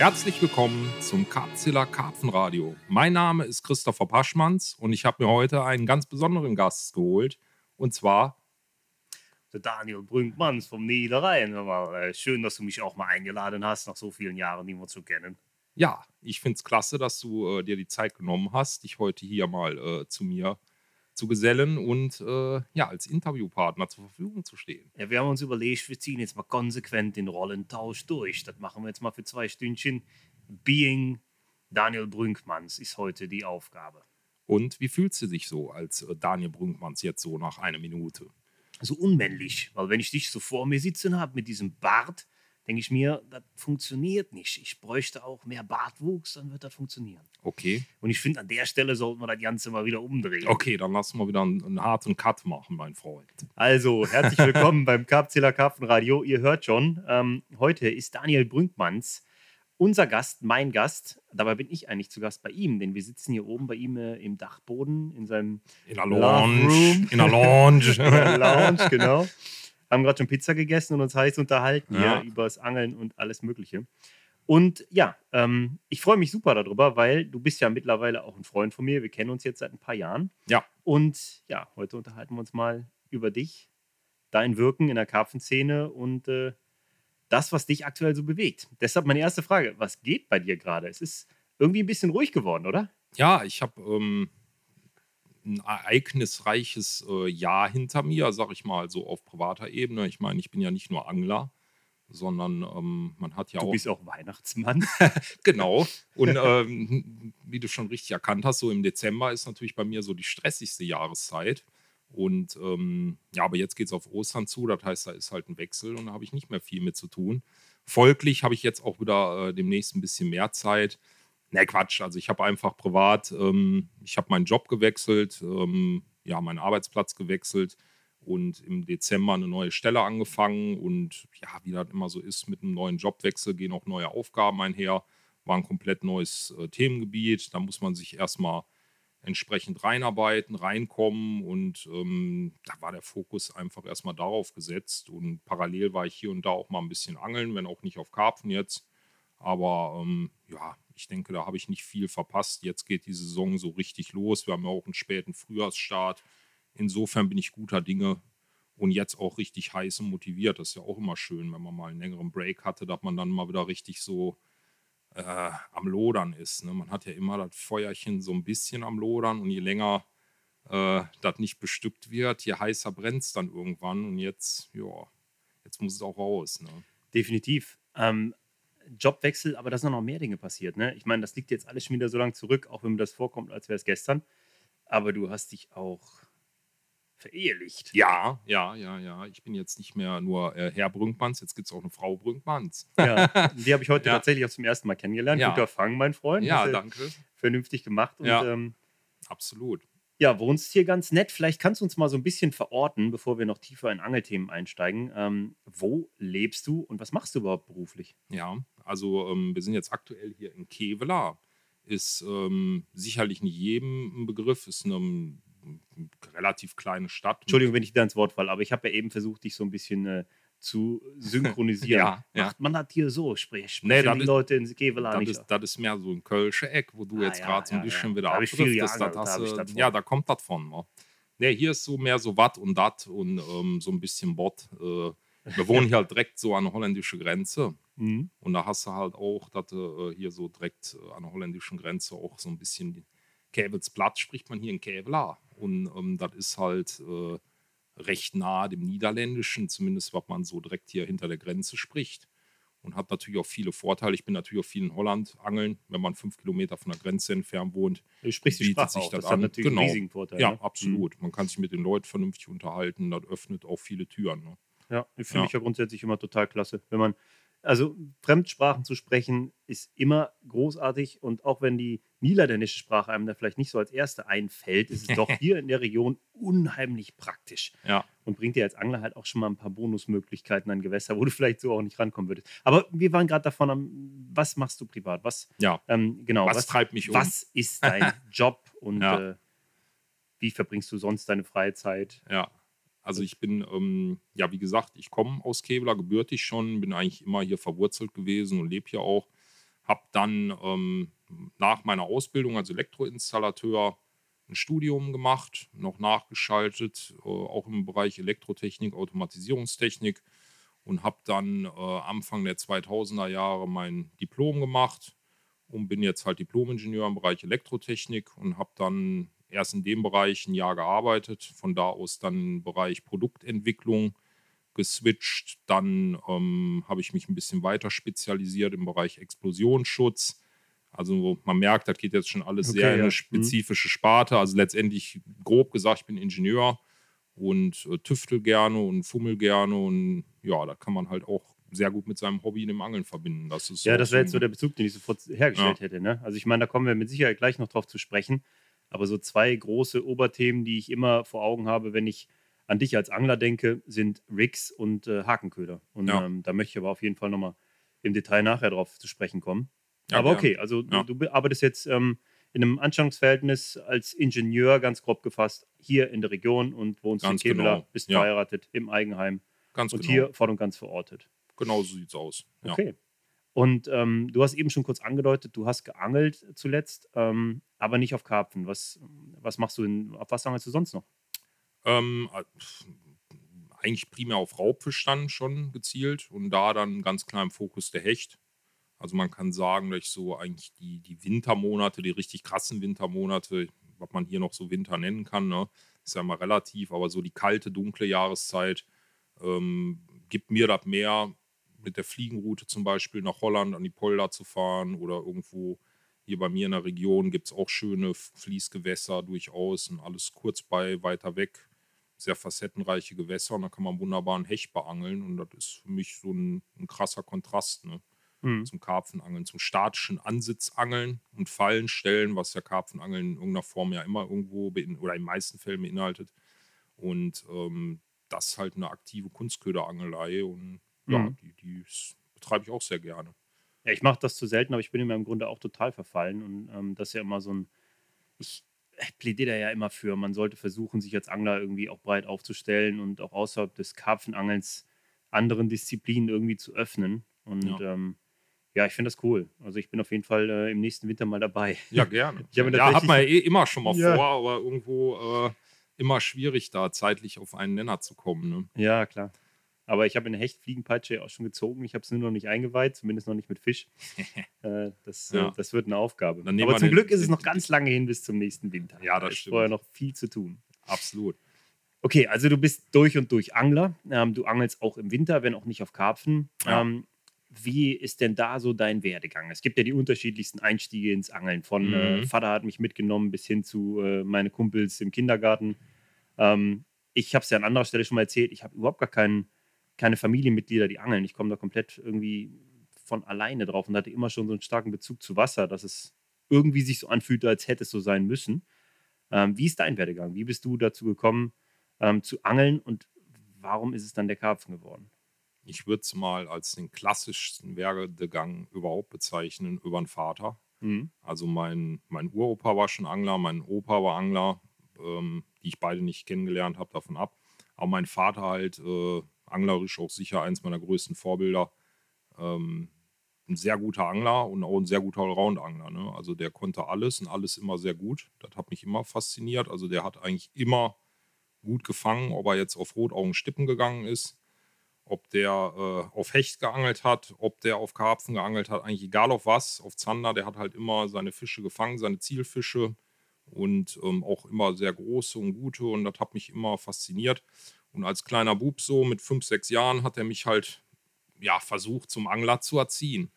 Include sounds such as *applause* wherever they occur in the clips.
Herzlich willkommen zum Karpzilla Karpfenradio. Mein Name ist Christopher Paschmanns und ich habe mir heute einen ganz besonderen Gast geholt. Und zwar der Daniel Brünkmanns vom Niederrhein. Äh, schön, dass du mich auch mal eingeladen hast, nach so vielen Jahren, die wir zu kennen. Ja, ich finde es klasse, dass du äh, dir die Zeit genommen hast, dich heute hier mal äh, zu mir zu gesellen und äh, ja, als Interviewpartner zur Verfügung zu stehen. Ja, wir haben uns überlegt, wir ziehen jetzt mal konsequent den Rollentausch durch. Das machen wir jetzt mal für zwei Stündchen. Being Daniel Brünkmanns ist heute die Aufgabe. Und wie fühlst du dich so als äh, Daniel Brünkmanns jetzt so nach einer Minute? So unmännlich, weil wenn ich dich so vor mir sitzen habe mit diesem Bart, denke ich mir, das funktioniert nicht. Ich bräuchte auch mehr Bartwuchs, dann wird das funktionieren. Okay. Und ich finde, an der Stelle sollten wir das Ganze mal wieder umdrehen. Okay, dann lassen wir wieder einen, einen harten Cut machen, mein Freund. Also, herzlich willkommen beim Karpziller Karpfenradio. Ihr hört schon, ähm, heute ist Daniel Brünkmanns unser Gast, mein Gast. Dabei bin ich eigentlich zu Gast bei ihm, denn wir sitzen hier oben bei ihm äh, im Dachboden in seinem in der Lounge. In der Lounge. *laughs* in der Lounge, genau haben gerade schon Pizza gegessen und uns heiß unterhalten ja. hier über das Angeln und alles Mögliche. Und ja, ähm, ich freue mich super darüber, weil du bist ja mittlerweile auch ein Freund von mir. Wir kennen uns jetzt seit ein paar Jahren. Ja. Und ja, heute unterhalten wir uns mal über dich, dein Wirken in der Karpfenszene und äh, das, was dich aktuell so bewegt. Deshalb meine erste Frage: Was geht bei dir gerade? Es ist irgendwie ein bisschen ruhig geworden, oder? Ja, ich habe ähm, ein ereignisreiches äh, Jahr hinter mir, sag ich mal, so auf privater Ebene. Ich meine, ich bin ja nicht nur Angler, sondern ähm, man hat ja du auch. Du bist auch Weihnachtsmann. *laughs* genau. Und ähm, wie du schon richtig erkannt hast, so im Dezember ist natürlich bei mir so die stressigste Jahreszeit. Und ähm, ja, aber jetzt geht es auf Ostern zu, das heißt, da ist halt ein Wechsel und da habe ich nicht mehr viel mit zu tun. Folglich habe ich jetzt auch wieder äh, demnächst ein bisschen mehr Zeit. Ne, Quatsch. Also ich habe einfach privat, ähm, ich habe meinen Job gewechselt, ähm, ja, meinen Arbeitsplatz gewechselt und im Dezember eine neue Stelle angefangen. Und ja, wie das immer so ist, mit einem neuen Jobwechsel gehen auch neue Aufgaben einher. War ein komplett neues äh, Themengebiet. Da muss man sich erstmal entsprechend reinarbeiten, reinkommen. Und ähm, da war der Fokus einfach erstmal darauf gesetzt. Und parallel war ich hier und da auch mal ein bisschen angeln, wenn auch nicht auf Karpfen jetzt. Aber ähm, ja, ich denke, da habe ich nicht viel verpasst. Jetzt geht die Saison so richtig los. Wir haben ja auch einen späten Frühjahrsstart. Insofern bin ich guter Dinge und jetzt auch richtig heiß und motiviert. Das ist ja auch immer schön, wenn man mal einen längeren Break hatte, dass man dann mal wieder richtig so äh, am Lodern ist. Ne? Man hat ja immer das Feuerchen so ein bisschen am Lodern und je länger äh, das nicht bestückt wird, je heißer brennt es dann irgendwann. Und jetzt, ja, jetzt muss es auch raus. Ne? Definitiv. Ähm, Jobwechsel, aber da sind noch mehr Dinge passiert. Ne? Ich meine, das liegt jetzt alles schon wieder so lange zurück, auch wenn mir das vorkommt, als wäre es gestern. Aber du hast dich auch verehelicht. Ja, ja, ja, ja. Ich bin jetzt nicht mehr nur äh, Herr Brünkmanns, jetzt gibt es auch eine Frau Brünkmanns. Ja, die habe ich heute *laughs* ja. tatsächlich auch zum ersten Mal kennengelernt. Ja. Guter Fang, mein Freund. Ja, danke. Vernünftig gemacht. Und, ja, ähm, absolut. Ja, uns hier ganz nett. Vielleicht kannst du uns mal so ein bisschen verorten, bevor wir noch tiefer in Angelthemen einsteigen. Ähm, wo lebst du und was machst du überhaupt beruflich? Ja, also ähm, wir sind jetzt aktuell hier in Kevela. Ist ähm, sicherlich nicht jedem ein Begriff, ist eine relativ kleine Stadt. Entschuldigung, wenn ich dir ins Wort falle, aber ich habe ja eben versucht, dich so ein bisschen äh, zu *laughs* synchronisieren. ja, Macht ja. man das hier so? Sprich, nee, die ist, Leute in Kevela das ist, das ist mehr so ein Kölsche Eck, wo du ah, jetzt gerade so ein bisschen wieder abdriftest. Ja, da kommt das von. Ne? Nee, hier ist so mehr so Watt und Dat und ähm, so ein bisschen Bot. Äh, wir wohnen *laughs* hier halt direkt so an der holländischen Grenze. Mhm. Und da hast du halt auch, dass du äh, hier so direkt äh, an der holländischen Grenze auch so ein bisschen Kävelsblatt spricht man hier in Kävela. Und ähm, das ist halt äh, recht nah dem Niederländischen, zumindest was man so direkt hier hinter der Grenze spricht. Und hat natürlich auch viele Vorteile. Ich bin natürlich auch viel in Holland angeln, wenn man fünf Kilometer von der Grenze entfernt wohnt. Du sprichst die Sprache sich auch. das, das an. hat natürlich genau. einen riesigen Vorteil. Ja, ne? absolut. Mhm. Man kann sich mit den Leuten vernünftig unterhalten. Das öffnet auch viele Türen. Ne? Ja, finde Ja. ich ja grundsätzlich immer total klasse. Wenn man, also Fremdsprachen zu sprechen, ist immer großartig und auch wenn die niederländische Sprache einem da vielleicht nicht so als erste einfällt, ist es doch *laughs* hier in der Region unheimlich praktisch Ja. und bringt dir als Angler halt auch schon mal ein paar Bonusmöglichkeiten an Gewässer, wo du vielleicht so auch nicht rankommen würdest. Aber wir waren gerade davon am, was machst du privat? Was, Ja. ähm, genau, Was, treibt mich um? was ist dein *laughs* Job und Ja. äh, wie verbringst du sonst deine Freizeit? Ja. Also ich bin, ähm, ja, wie gesagt, ich komme aus Kevlar gebürtig schon, bin eigentlich immer hier verwurzelt gewesen und lebe hier auch. Habe dann ähm, nach meiner Ausbildung als Elektroinstallateur ein Studium gemacht, noch nachgeschaltet, äh, auch im Bereich Elektrotechnik, Automatisierungstechnik und habe dann äh, Anfang der 2000er Jahre mein Diplom gemacht und bin jetzt halt Diplomingenieur im Bereich Elektrotechnik und habe dann erst in dem Bereich ein Jahr gearbeitet, von da aus dann im Bereich Produktentwicklung geswitcht. Dann ähm, habe ich mich ein bisschen weiter spezialisiert im Bereich Explosionsschutz. Also man merkt, das geht jetzt schon alles okay, sehr in eine. Mhm. spezifische Sparte. Also letztendlich grob gesagt, ich bin Ingenieur und äh, tüftel gerne und fummel gerne und ja, da kann man halt auch sehr gut mit seinem Hobby in dem Angeln verbinden. Das ist ja, das wäre jetzt so der Bezug, den ich sofort hergestellt ja. hätte. Ne? Also ich meine, da kommen wir mit Sicherheit gleich noch drauf zu sprechen. Aber so zwei große Oberthemen, die ich immer vor Augen habe, wenn ich an dich als Angler denke, sind Rigs und äh, Hakenköder. Und ja. ähm, da möchte ich aber auf jeden Fall nochmal im Detail nachher drauf zu sprechen kommen. Ja, aber okay, also ja. du, du, arbeitest jetzt ähm, in einem Anstellungsverhältnis als Ingenieur, ganz grob gefasst, hier in der Region und wohnst ganz in Kevela, genau. bist verheiratet im Eigenheim ganz und genau. hier voll und ganz verortet. Genau so sieht es aus. Okay. Und ähm, du hast eben schon kurz angedeutet, du hast geangelt zuletzt, ähm, aber nicht auf Karpfen. Was, was machst du in, auf was angelst du sonst noch? Ähm, eigentlich primär auf Raubfisch dann schon gezielt und da dann ganz klar im Fokus der Hecht. Also man kann sagen, dass ich so eigentlich die, die Wintermonate, die richtig krassen Wintermonate, was man hier noch so Winter nennen kann, ne, ist ja immer relativ, aber so die kalte, dunkle Jahreszeit ähm, gibt mir das mehr, mit der Fliegenroute zum Beispiel nach Holland an die Polder zu fahren oder irgendwo hier bei mir in der Region gibt es auch schöne Fließgewässer durchaus und alles kurz bei, weiter weg. Sehr facettenreiche Gewässer und da kann man wunderbar einen Hecht beangeln und das ist für mich so ein, ein krasser Kontrast ne? Mhm. zum Karpfenangeln, zum statischen Ansitzangeln und Fallen stellen, was ja Karpfenangeln in irgendeiner Form ja immer irgendwo oder in den meisten Fällen beinhaltet. Und ähm, das ist halt eine aktive Kunstköderangelei und ja, mhm. die, die betreibe ich auch sehr gerne. Ja, ich mache das zu selten, aber ich bin mir im Grunde auch total verfallen. Und ähm, das ist ja immer so ein. Ich plädiere da ja immer für, man sollte versuchen, sich als Angler irgendwie auch breit aufzustellen und auch außerhalb des Karpfenangelns anderen Disziplinen irgendwie zu öffnen. Und ja, ähm, ja ich finde das cool. Also ich bin auf jeden Fall äh, im nächsten Winter mal dabei. Ja, *laughs* gerne. ja, hat man ja eh immer schon mal *laughs* ja. vor, aber irgendwo äh, immer schwierig, da zeitlich auf einen Nenner zu kommen. Ne? Ja, klar. Aber ich habe eine Hechtfliegenpeitsche auch schon gezogen. Ich habe es nur noch nicht eingeweiht, zumindest noch nicht mit Fisch. *laughs* äh, das, äh, ja. das wird eine Aufgabe. Aber zum Glück ist es noch ganz lange hin bis zum nächsten Winter. Ja, das da stimmt. vorher noch viel zu tun. Absolut. Okay, also du bist durch und durch Angler. Ähm, du angelst auch im Winter, wenn auch nicht auf Karpfen. Ja. Ähm, wie ist denn da so dein Werdegang? Es gibt ja die unterschiedlichsten Einstiege ins Angeln. Von äh, mhm. äh, Vater hat mich mitgenommen bis hin zu äh, meine Kumpels im Kindergarten. Ähm, ich habe es ja an anderer Stelle schon mal erzählt, ich habe überhaupt gar keinen keine Familienmitglieder, die angeln. Ich komme da komplett irgendwie von alleine drauf und hatte immer schon so einen starken Bezug zu Wasser, dass es irgendwie sich so anfühlt, als hätte es so sein müssen. Ähm, wie ist dein Werdegang? Wie bist du dazu gekommen, ähm, zu angeln und warum ist es dann der Karpfen geworden? Ich würde es mal als den klassischsten Werdegang überhaupt bezeichnen über einen Vater. Mhm. Also mein, mein Uropa war schon Angler, mein Opa war Angler, ähm, die ich beide nicht kennengelernt habe, davon ab. Aber mein Vater halt äh, anglerisch auch sicher eins meiner größten Vorbilder. Ähm, ein sehr guter Angler und auch ein sehr guter Allround-Angler. Ne? Also der konnte alles und alles immer sehr gut. Das hat mich immer fasziniert. Also der hat eigentlich immer gut gefangen, ob er jetzt auf Rotaugen Stippen gegangen ist, ob der äh, auf Hecht geangelt hat, ob der auf Karpfen geangelt hat, eigentlich egal auf was, auf Zander, der hat halt immer seine Fische gefangen, seine Zielfische und ähm, auch immer sehr große und gute und das hat mich immer fasziniert. Und als kleiner Bub so mit fünf, sechs Jahren hat er mich halt ja, versucht zum Angler zu erziehen.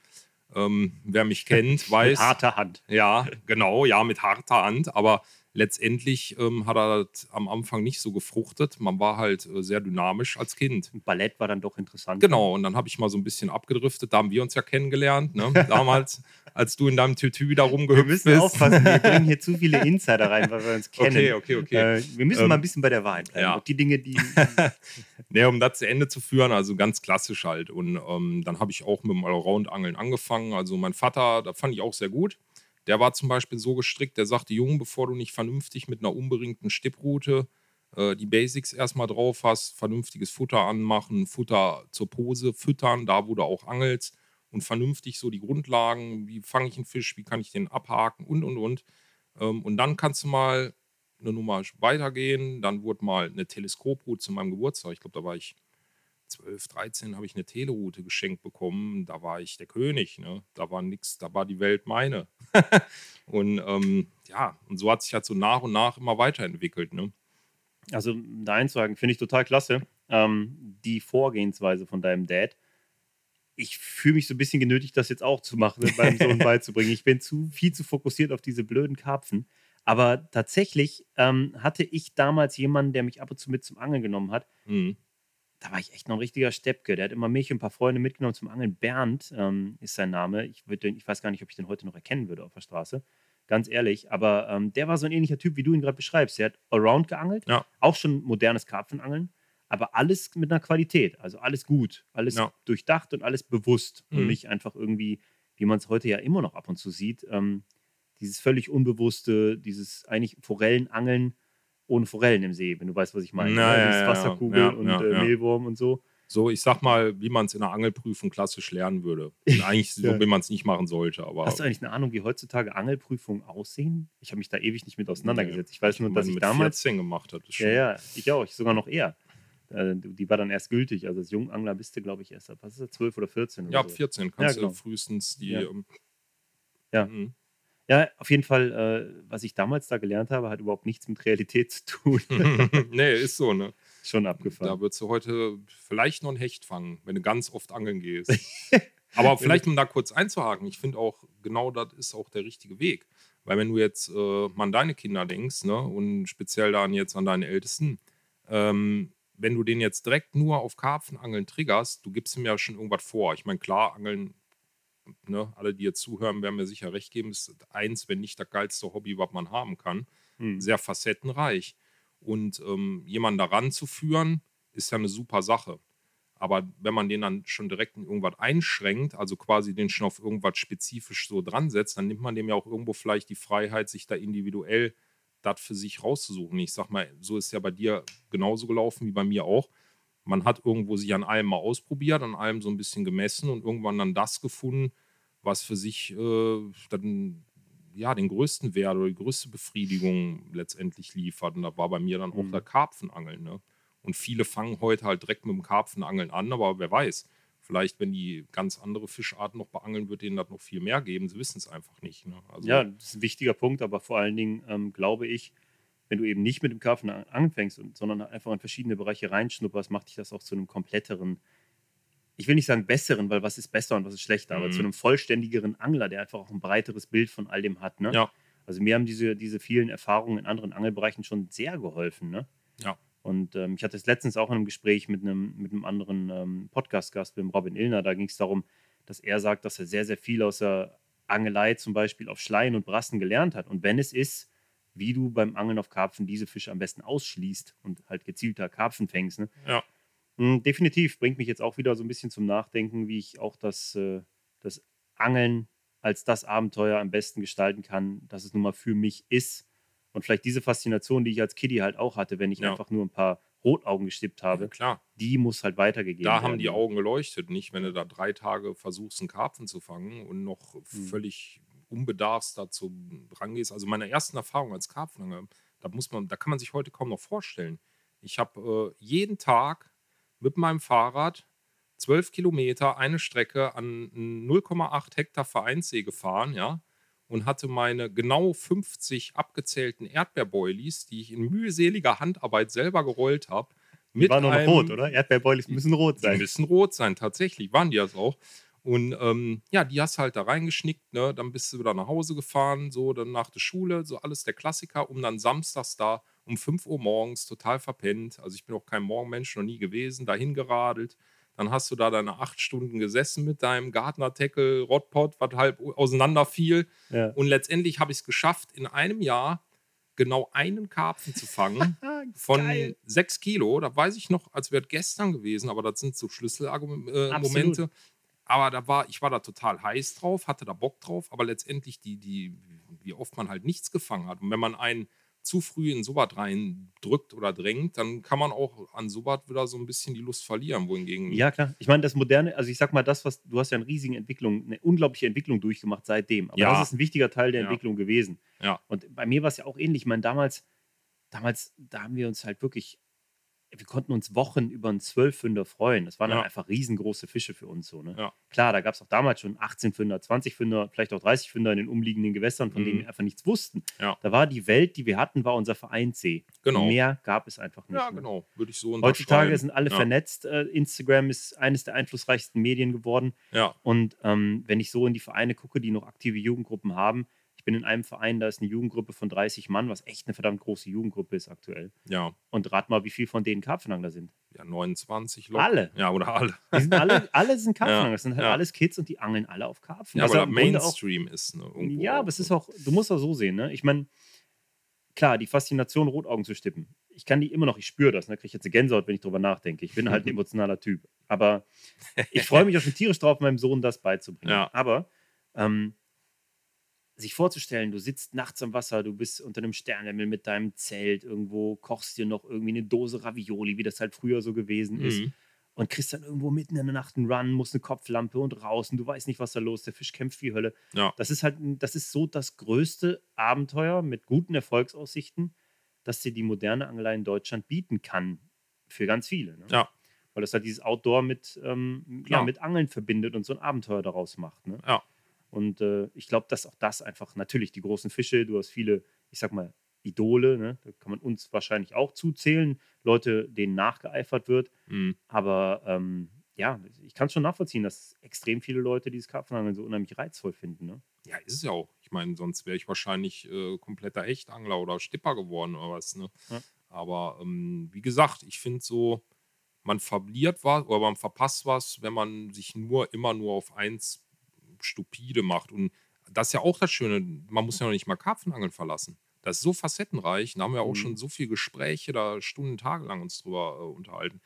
Ähm, wer mich kennt, *laughs* weiß. mit harter Hand. Ja, genau, ja, mit harter Hand. Aber letztendlich ähm, hat er am Anfang nicht so gefruchtet. Man war halt äh, sehr dynamisch als Kind. Ballett war dann doch interessant. Genau, und dann habe ich mal so ein bisschen abgedriftet. Da haben wir uns ja kennengelernt, ne? *laughs* damals, als du in deinem Tütü da rumgehüpft bist. Wir müssen bist. aufpassen, wir *laughs* bringen hier zu viele Insider rein, weil wir uns kennen. Okay, okay, okay. Äh, wir müssen ähm, mal ein bisschen bei der Wahrheit bleiben. Ja. die Dinge, die. *laughs* ne, um das zu Ende zu führen, also ganz klassisch halt. Und ähm, dann habe ich auch mit dem Allround-Angeln angefangen. Also mein Vater, da fand ich auch sehr gut. Der war zum Beispiel so gestrickt, der sagte, Junge, bevor du nicht vernünftig mit einer unberingten Stipproute äh, die Basics erstmal drauf hast, vernünftiges Futter anmachen, Futter zur Pose füttern, da wo du auch angelst und vernünftig so die Grundlagen, wie fange ich einen Fisch, wie kann ich den abhaken und und und. Ähm, und dann kannst du mal eine Nummer weitergehen. Dann wurde mal eine Teleskoproute zu meinem Geburtstag. Ich glaube, da war ich 12, 13, habe ich eine Teleroute geschenkt bekommen. Da war ich der König. Ne? Da war nichts, da war die Welt meine. *laughs* und ähm, ja, und so hat sich halt so nach und nach immer weiterentwickelt. Ne? Also, da einzuhaken, finde ich total klasse. Ähm, die Vorgehensweise von deinem Dad. Ich fühle mich so ein bisschen genötigt, das jetzt auch zu machen, meinem Sohn *laughs* beizubringen. Ich bin zu viel zu fokussiert auf diese blöden Karpfen. Aber tatsächlich ähm, hatte ich damals jemanden, der mich ab und zu mit zum Angeln genommen hat. Mhm. Da war ich echt noch ein richtiger Steppke. Der hat immer mich und ein paar Freunde mitgenommen zum Angeln. Bernd ähm, ist sein Name. Ich, würd, ich weiß gar nicht, ob ich den heute noch erkennen würde auf der Straße. Ganz ehrlich. Aber ähm, der war so ein ähnlicher Typ, wie du ihn gerade beschreibst. Der hat Around geangelt. Ja. Auch schon modernes Karpfenangeln. Aber alles mit einer Qualität. Also alles gut. Alles ja. durchdacht und alles bewusst. Mhm. Und nicht einfach irgendwie, wie man es heute ja immer noch ab und zu sieht, ähm, dieses völlig Unbewusste, dieses eigentlich Forellenangeln ohne Forellen im See, wenn du weißt, was ich meine. Na, ja, dieses ja, Wasserkugel ja, und äh, Mehlwurm und so. So, ich sag mal, wie man es in der Angelprüfung klassisch lernen würde. *laughs* Und eigentlich so, wie man es nicht machen sollte. Aber Hast du eigentlich eine Ahnung, wie heutzutage Angelprüfungen aussehen? Ich habe mich da ewig nicht mit auseinandergesetzt. Ich weiß nur, dass ich, ich damals 14 gemacht habe. Ja, ja, ich auch. Ich sogar noch eher. Äh, die war dann erst gültig. Also als Jungangler bist du, glaube ich, erst ab, was ist das, 12 oder 14? Oder ja, ab 14 kannst ja, genau. du frühestens die. Ja. Ähm, ja. Mhm. Ja, auf jeden Fall, äh, was ich damals da gelernt habe, hat überhaupt nichts mit Realität zu tun. *laughs* nee, ist so, ne? *laughs* Schon abgefahren. Da würdest du heute vielleicht noch ein Hecht fangen, wenn du ganz oft angeln gehst. *laughs* Aber vielleicht, um da kurz einzuhaken, ich finde auch, genau das ist auch der richtige Weg. Weil wenn du jetzt äh, mal an deine Kinder denkst, ne, und speziell dann jetzt an deine Ältesten, ähm, wenn du den jetzt direkt nur auf Karpfenangeln triggerst, du gibst ihm ja schon irgendwas vor. Ich meine, klar, Angeln ne, alle, die jetzt zuhören, werden mir sicher recht geben, ist eins, wenn nicht das geilste Hobby, was man haben kann. Hm. Sehr facettenreich. Und ähm, jemanden daran zu führen, ist ja eine super Sache. Aber wenn man den dann schon direkt in irgendwas einschränkt, also quasi den schon auf irgendwas spezifisch so dran setzt, dann nimmt man dem ja auch irgendwo vielleicht die Freiheit, sich da individuell das für sich rauszusuchen. Ich sag mal, so ist ja bei dir genauso gelaufen wie bei mir auch man hat irgendwo sich an allem mal ausprobiert, an allem so ein bisschen gemessen und irgendwann dann das gefunden, was für sich äh, dann ja den größten Wert oder die größte Befriedigung letztendlich liefert. Und da war bei mir dann auch mhm. der Karpfenangeln. Ne? Und viele fangen heute halt direkt mit dem Karpfenangeln an, aber wer weiß, vielleicht, wenn die ganz andere Fischarten noch beangeln, wird denen das noch viel mehr geben. Sie wissen es einfach nicht. Ne? Also, ja, das ist ein wichtiger Punkt, aber vor allen Dingen ähm, glaube ich, wenn du eben nicht mit dem Karpfen anfängst, sondern einfach in verschiedene Bereiche reinschnupperst, macht dich das auch zu einem kompletteren, ich will nicht sagen besseren, weil was ist besser und was ist schlechter, mhm. aber zu mhm. einem vollständigeren Angler, der einfach auch ein breiteres Bild von all dem hat. Ne? Ja. Also mir haben diese, diese vielen Erfahrungen in anderen Angelbereichen schon sehr geholfen. Ne? Ja. Und ähm, ich hatte es letztens auch in einem Gespräch mit einem, mit einem anderen ähm, Podcast-Gast, mit dem Robin Illner. Da ging es darum, dass er sagt, dass er sehr, sehr viel aus der Angelei zum Beispiel auf Schleien und Brassen gelernt hat. Und wenn es ist, wie du beim Angeln auf Karpfen diese Fische am besten ausschließt und halt gezielter Karpfen fängst. Ne? Ja. Mhm, definitiv bringt mich jetzt auch wieder so ein bisschen zum Nachdenken, wie ich auch das, äh, das Angeln als das Abenteuer am besten gestalten kann, dass es nun mal für mich ist. Und vielleicht diese Faszination, die ich als Kiddie halt auch hatte, wenn ich ja. einfach nur ein paar Rotaugen gestippt habe, ja, klar. die muss halt weitergegeben da werden. Da haben die Augen geleuchtet, nicht? Wenn du da drei Tage versuchst, einen Karpfen zu fangen und noch mhm. völlig unbedarfs dazu rangehst. Also meine ersten Erfahrungen als Karpfenangler, da muss man, da kann man sich heute kaum noch vorstellen. Ich habe äh, jeden Tag mit meinem Fahrrad zwölf Kilometer eine Strecke an 0,8 Hektar Vereinssee gefahren, ja, und hatte meine genau 50 abgezählten Erdbeerboilies, die ich in mühseliger Handarbeit selber gerollt habe. Die waren noch rot, oder? Erdbeerboilies müssen rot sein. Die müssen rot sein, tatsächlich waren die das auch. Und ähm, ja, die hast du halt da reingeschnickt, ne? Dann bist du wieder nach Hause gefahren, so dann nach der Schule, so alles der Klassiker, um dann samstags da um 5 Uhr morgens total verpennt. Also ich bin auch kein Morgenmensch, noch nie gewesen, dahin geradelt. Dann hast du da deine acht Stunden gesessen mit deinem Gartner-Tackle, Rotpot, was halb auseinanderfiel. Ja. Und letztendlich habe ich es geschafft, in einem Jahr genau einen Karpfen zu fangen *laughs* von Geil. sechs Kilo. Da weiß ich noch, als wäre gestern gewesen, aber das sind so Schlüsselmomente. Äh, aber da war, ich war da total heiß drauf, hatte da Bock drauf, aber letztendlich die, die, wie oft man halt nichts gefangen hat. Und wenn man einen zu früh in sowas rein drückt oder drängt, dann kann man auch an sowas wieder so ein bisschen die Lust verlieren. Wohingegen. Ja, klar. Ich meine, das Moderne, also ich sag mal, das, was du hast ja eine riesige Entwicklung, eine unglaubliche Entwicklung durchgemacht seitdem. Aber Ja. das ist ein wichtiger Teil der Ja. Entwicklung gewesen. Ja. Und bei mir war es ja auch ähnlich. Ich meine, damals, damals, da haben wir uns halt wirklich, wir konnten uns Wochen über einen Zwölffünder freuen. Das waren dann Ja. einfach riesengroße Fische für uns so. Ne? Ja. Klar, da gab es auch damals schon 18 Fünder, 20 Fünder, vielleicht auch 30 Fünder in den umliegenden Gewässern, von denen Mhm. wir einfach nichts wussten. Ja. Da war die Welt, die wir hatten, war unser Vereinssee. Genau. Mehr gab es einfach nicht. Ja, ne? genau. Würde ich so Heutzutage sind alle vernetzt. Äh, Instagram ist eines der einflussreichsten Medien geworden. Ja, Und ähm, wenn ich so in die Vereine gucke, die noch aktive Jugendgruppen haben, ich bin in einem Verein, da ist eine Jugendgruppe von 30 Mann, was echt eine verdammt große Jugendgruppe ist aktuell. ja. Und rat mal, wie viel von denen Karpfenangler sind. Ja, 29 Lok. Alle. Ja, oder alle. Die sind alle, alle sind *laughs* Karpfenangler. Ja, Das sind halt ja. alles Kids und die angeln alle auf Karpfen. Ja, Was er im Grunde auch, Mainstream ist. Ne, ja, aber es ist auch, du musst auch so sehen, ne? Ich meine, klar, die Faszination, Rotaugen zu stippen. Ich kann die immer noch, ich spüre das, ne? Kriege ich jetzt eine Gänsehaut, wenn ich drüber nachdenke. Ich bin halt ein *laughs* emotionaler Typ. Aber ich freue mich auch schon tierisch drauf, meinem Sohn das beizubringen. Ja. Aber ähm, sich vorzustellen, du sitzt nachts am Wasser, du bist unter einem Sternenhimmel mit deinem Zelt irgendwo, kochst dir noch irgendwie eine Dose Ravioli, wie das halt früher so gewesen ist Mhm. und kriegst dann irgendwo mitten in der Nacht einen Run, musst eine Kopflampe und raus und du weißt nicht, was da los ist. Der Fisch kämpft wie Hölle. Ja. Das ist halt, das ist so das größte Abenteuer mit guten Erfolgsaussichten, das dir die moderne Angelei in Deutschland bieten kann. Für ganz viele. Ne? Ja. Weil das halt dieses Outdoor mit, ähm, ja, Klar. mit Angeln verbindet und so ein Abenteuer daraus macht. Ne? Ja. Und äh, ich glaube, dass auch das einfach, natürlich die großen Fische, du hast viele, ich sag mal, Idole, ne? da kann man uns wahrscheinlich auch zuzählen, Leute, denen nachgeeifert wird. Mhm. Aber ähm, ja, ich kann es schon nachvollziehen, dass extrem viele Leute dieses Karpfenangeln so unheimlich reizvoll finden. Ne? Ja, ist es ja auch. Ich meine, sonst wäre ich wahrscheinlich äh, kompletter Echtangler oder Stipper geworden oder was. Ne? Ja. Aber ähm, wie gesagt, ich finde so, man verliert was oder man verpasst was, wenn man sich nur immer nur auf eins stupide macht. Und das ist ja auch das Schöne, man muss ja noch nicht mal Karpfenangeln verlassen. Das ist so facettenreich. Da haben wir auch Mhm. schon so viele Gespräche, da Stunden, Tage lang uns drüber äh, unterhalten.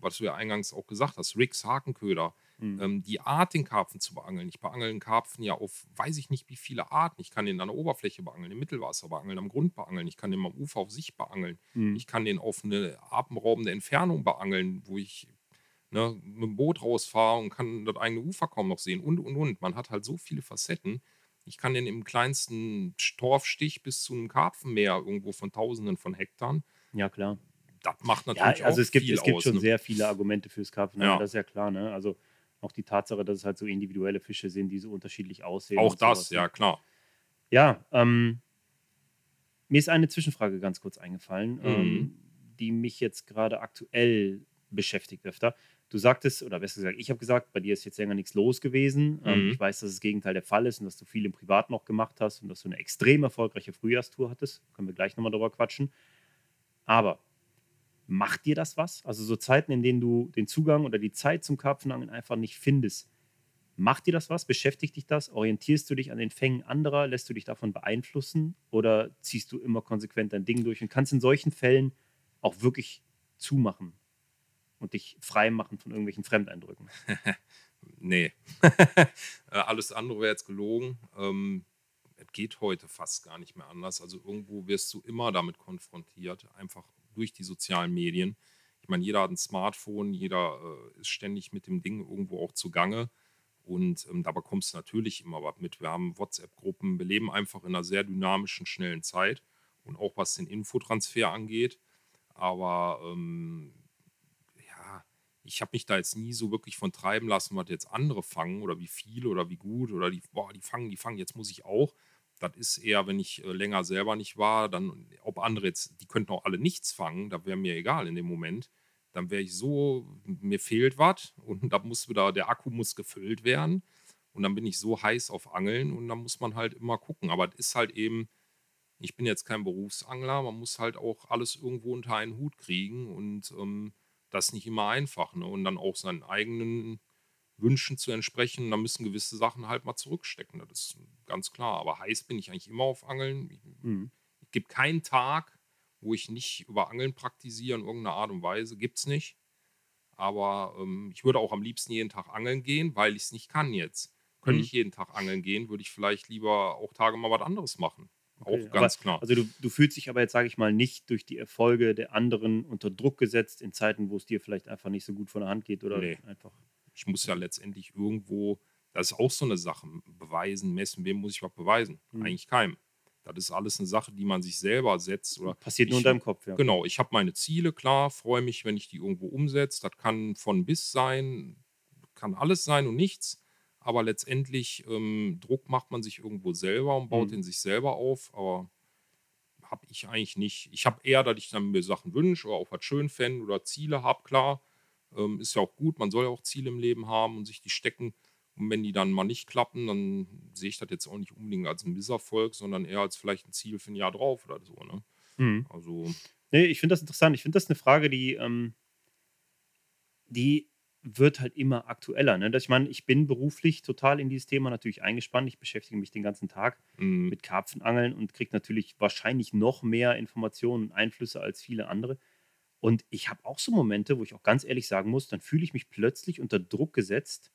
Was du ja eingangs auch gesagt hast, Rigs, Hakenköder, Mhm. ähm, die Art, den Karpfen zu beangeln. Ich beangel einen Karpfen ja auf, weiß ich nicht, wie viele Arten. Ich kann den an der Oberfläche beangeln, im Mittelwasser beangeln, am Grund beangeln. Ich kann den am Ufer auf sich beangeln. Mhm. Ich kann den auf eine atemberaubende Entfernung beangeln, wo ich ne, mit dem Boot rausfahre und kann das eigene Ufer kaum noch sehen und, und, und. Man hat halt so viele Facetten. Ich kann den im kleinsten Torfstich bis zu einem Karpfenmeer irgendwo von Tausenden von Hektar. Ja, klar. Das macht Ja, natürlich also auch es gibt, viel es gibt aus. schon ne? sehr viele Argumente fürs Karpfenangeln, Ja. das ist ja klar. Ne? Also auch die Tatsache, dass es halt so individuelle Fische sind, die so unterschiedlich aussehen. Auch das, ne? ja klar. Ja, ähm, mir ist eine Zwischenfrage ganz kurz eingefallen, Mhm. ähm, die mich jetzt gerade aktuell beschäftigt öfter. Du sagtest, oder besser gesagt, ich habe gesagt, bei dir ist jetzt länger nichts los gewesen. Ähm, Mhm. ich weiß, dass das Gegenteil der Fall ist und dass du viel im Privaten noch gemacht hast und dass du eine extrem erfolgreiche Frühjahrstour hattest. Können wir gleich nochmal drüber quatschen. Aber macht dir das was? Also so Zeiten, in denen du den Zugang oder die Zeit zum Karpfenangeln einfach nicht findest, Macht dir das was? Beschäftigt dich das? Orientierst du dich an den Fängen anderer? Lässt du dich davon beeinflussen? Oder ziehst du immer konsequent dein Ding durch und kannst in solchen Fällen auch wirklich zumachen und dich frei machen von irgendwelchen Fremdeindrücken? *laughs* Nee. *laughs* Äh, Alles andere wäre jetzt gelogen. Ähm, es geht heute fast gar nicht mehr anders. Also irgendwo wirst du immer damit konfrontiert, einfach durch die sozialen Medien. Ich meine, jeder hat ein Smartphone, jeder äh, ist ständig mit dem Ding irgendwo auch zugange. Und ähm, da bekommst du natürlich immer was mit. Wir haben WhatsApp-Gruppen, wir leben einfach in einer sehr dynamischen, schnellen Zeit. Und auch was den Infotransfer angeht. Aber ähm, ich habe mich da jetzt nie so wirklich von treiben lassen, was jetzt andere fangen oder wie viele oder wie gut oder die, boah, die fangen, die fangen, jetzt muss ich auch. Das ist eher, wenn ich äh, länger selber nicht war, dann, ob andere jetzt, die könnten auch alle nichts fangen, da wäre mir egal in dem Moment. Dann wäre ich so, mir fehlt was und da muss wieder, der Akku muss gefüllt werden. Und dann bin ich so heiß auf Angeln und dann muss man halt immer gucken. Aber es ist halt eben, ich bin jetzt kein Berufsangler, man muss halt auch alles irgendwo unter einen Hut kriegen und ähm, das ist nicht immer einfach. Ne? Und dann auch seinen eigenen Wünschen zu entsprechen, da müssen gewisse Sachen halt mal zurückstecken. Das ist ganz klar. Aber heiß bin ich eigentlich immer auf Angeln. Ich, Mhm. es gibt keinen Tag, wo ich nicht über Angeln praktiziere in irgendeiner Art und Weise. Gibt es nicht. Aber ähm, ich würde auch am liebsten jeden Tag angeln gehen, weil ich es nicht kann jetzt. Könnte Mhm. ich jeden Tag angeln gehen, würde ich vielleicht lieber auch Tage mal was anderes machen. Okay, auch ganz aber, klar. Also du, du fühlst dich aber jetzt, sage ich mal, nicht durch die Erfolge der anderen unter Druck gesetzt in Zeiten, wo es dir vielleicht einfach nicht so gut von der Hand geht oder Nee. einfach. Ich muss ja letztendlich irgendwo, das ist auch so eine Sache, beweisen, messen, wem muss ich was beweisen? Mhm. Eigentlich keinem. Das ist alles eine Sache, die man sich selber setzt. Oder Passiert nur in ich- deinem Kopf, ja. Genau, ich habe meine Ziele, klar, freue mich, wenn ich die irgendwo umsetze. Das kann von bis sein, kann alles sein und nichts. Aber letztendlich, ähm, Druck macht man sich irgendwo selber und baut Mhm. den sich selber auf. Aber habe ich eigentlich nicht. Ich habe eher, dass ich dann mir Sachen wünsche oder auch was schön fände oder Ziele habe, klar. Ähm, ist ja auch gut, man soll ja auch Ziele im Leben haben und sich die stecken. Und wenn die dann mal nicht klappen, dann sehe ich das jetzt auch nicht unbedingt als ein Misserfolg, sondern eher als vielleicht ein Ziel für ein Jahr drauf oder so. Ne? Mhm. Also, Nee, ich finde das interessant. Ich finde das eine Frage, die, ähm, die wird halt immer aktueller. Ne? Ich meine, ich bin beruflich total in dieses Thema natürlich eingespannt. Ich beschäftige mich den ganzen Tag mh, mit Karpfenangeln und kriege natürlich wahrscheinlich noch mehr Informationen und Einflüsse als viele andere. Und ich habe auch so Momente, wo ich auch ganz ehrlich sagen muss, dann fühle ich mich plötzlich unter Druck gesetzt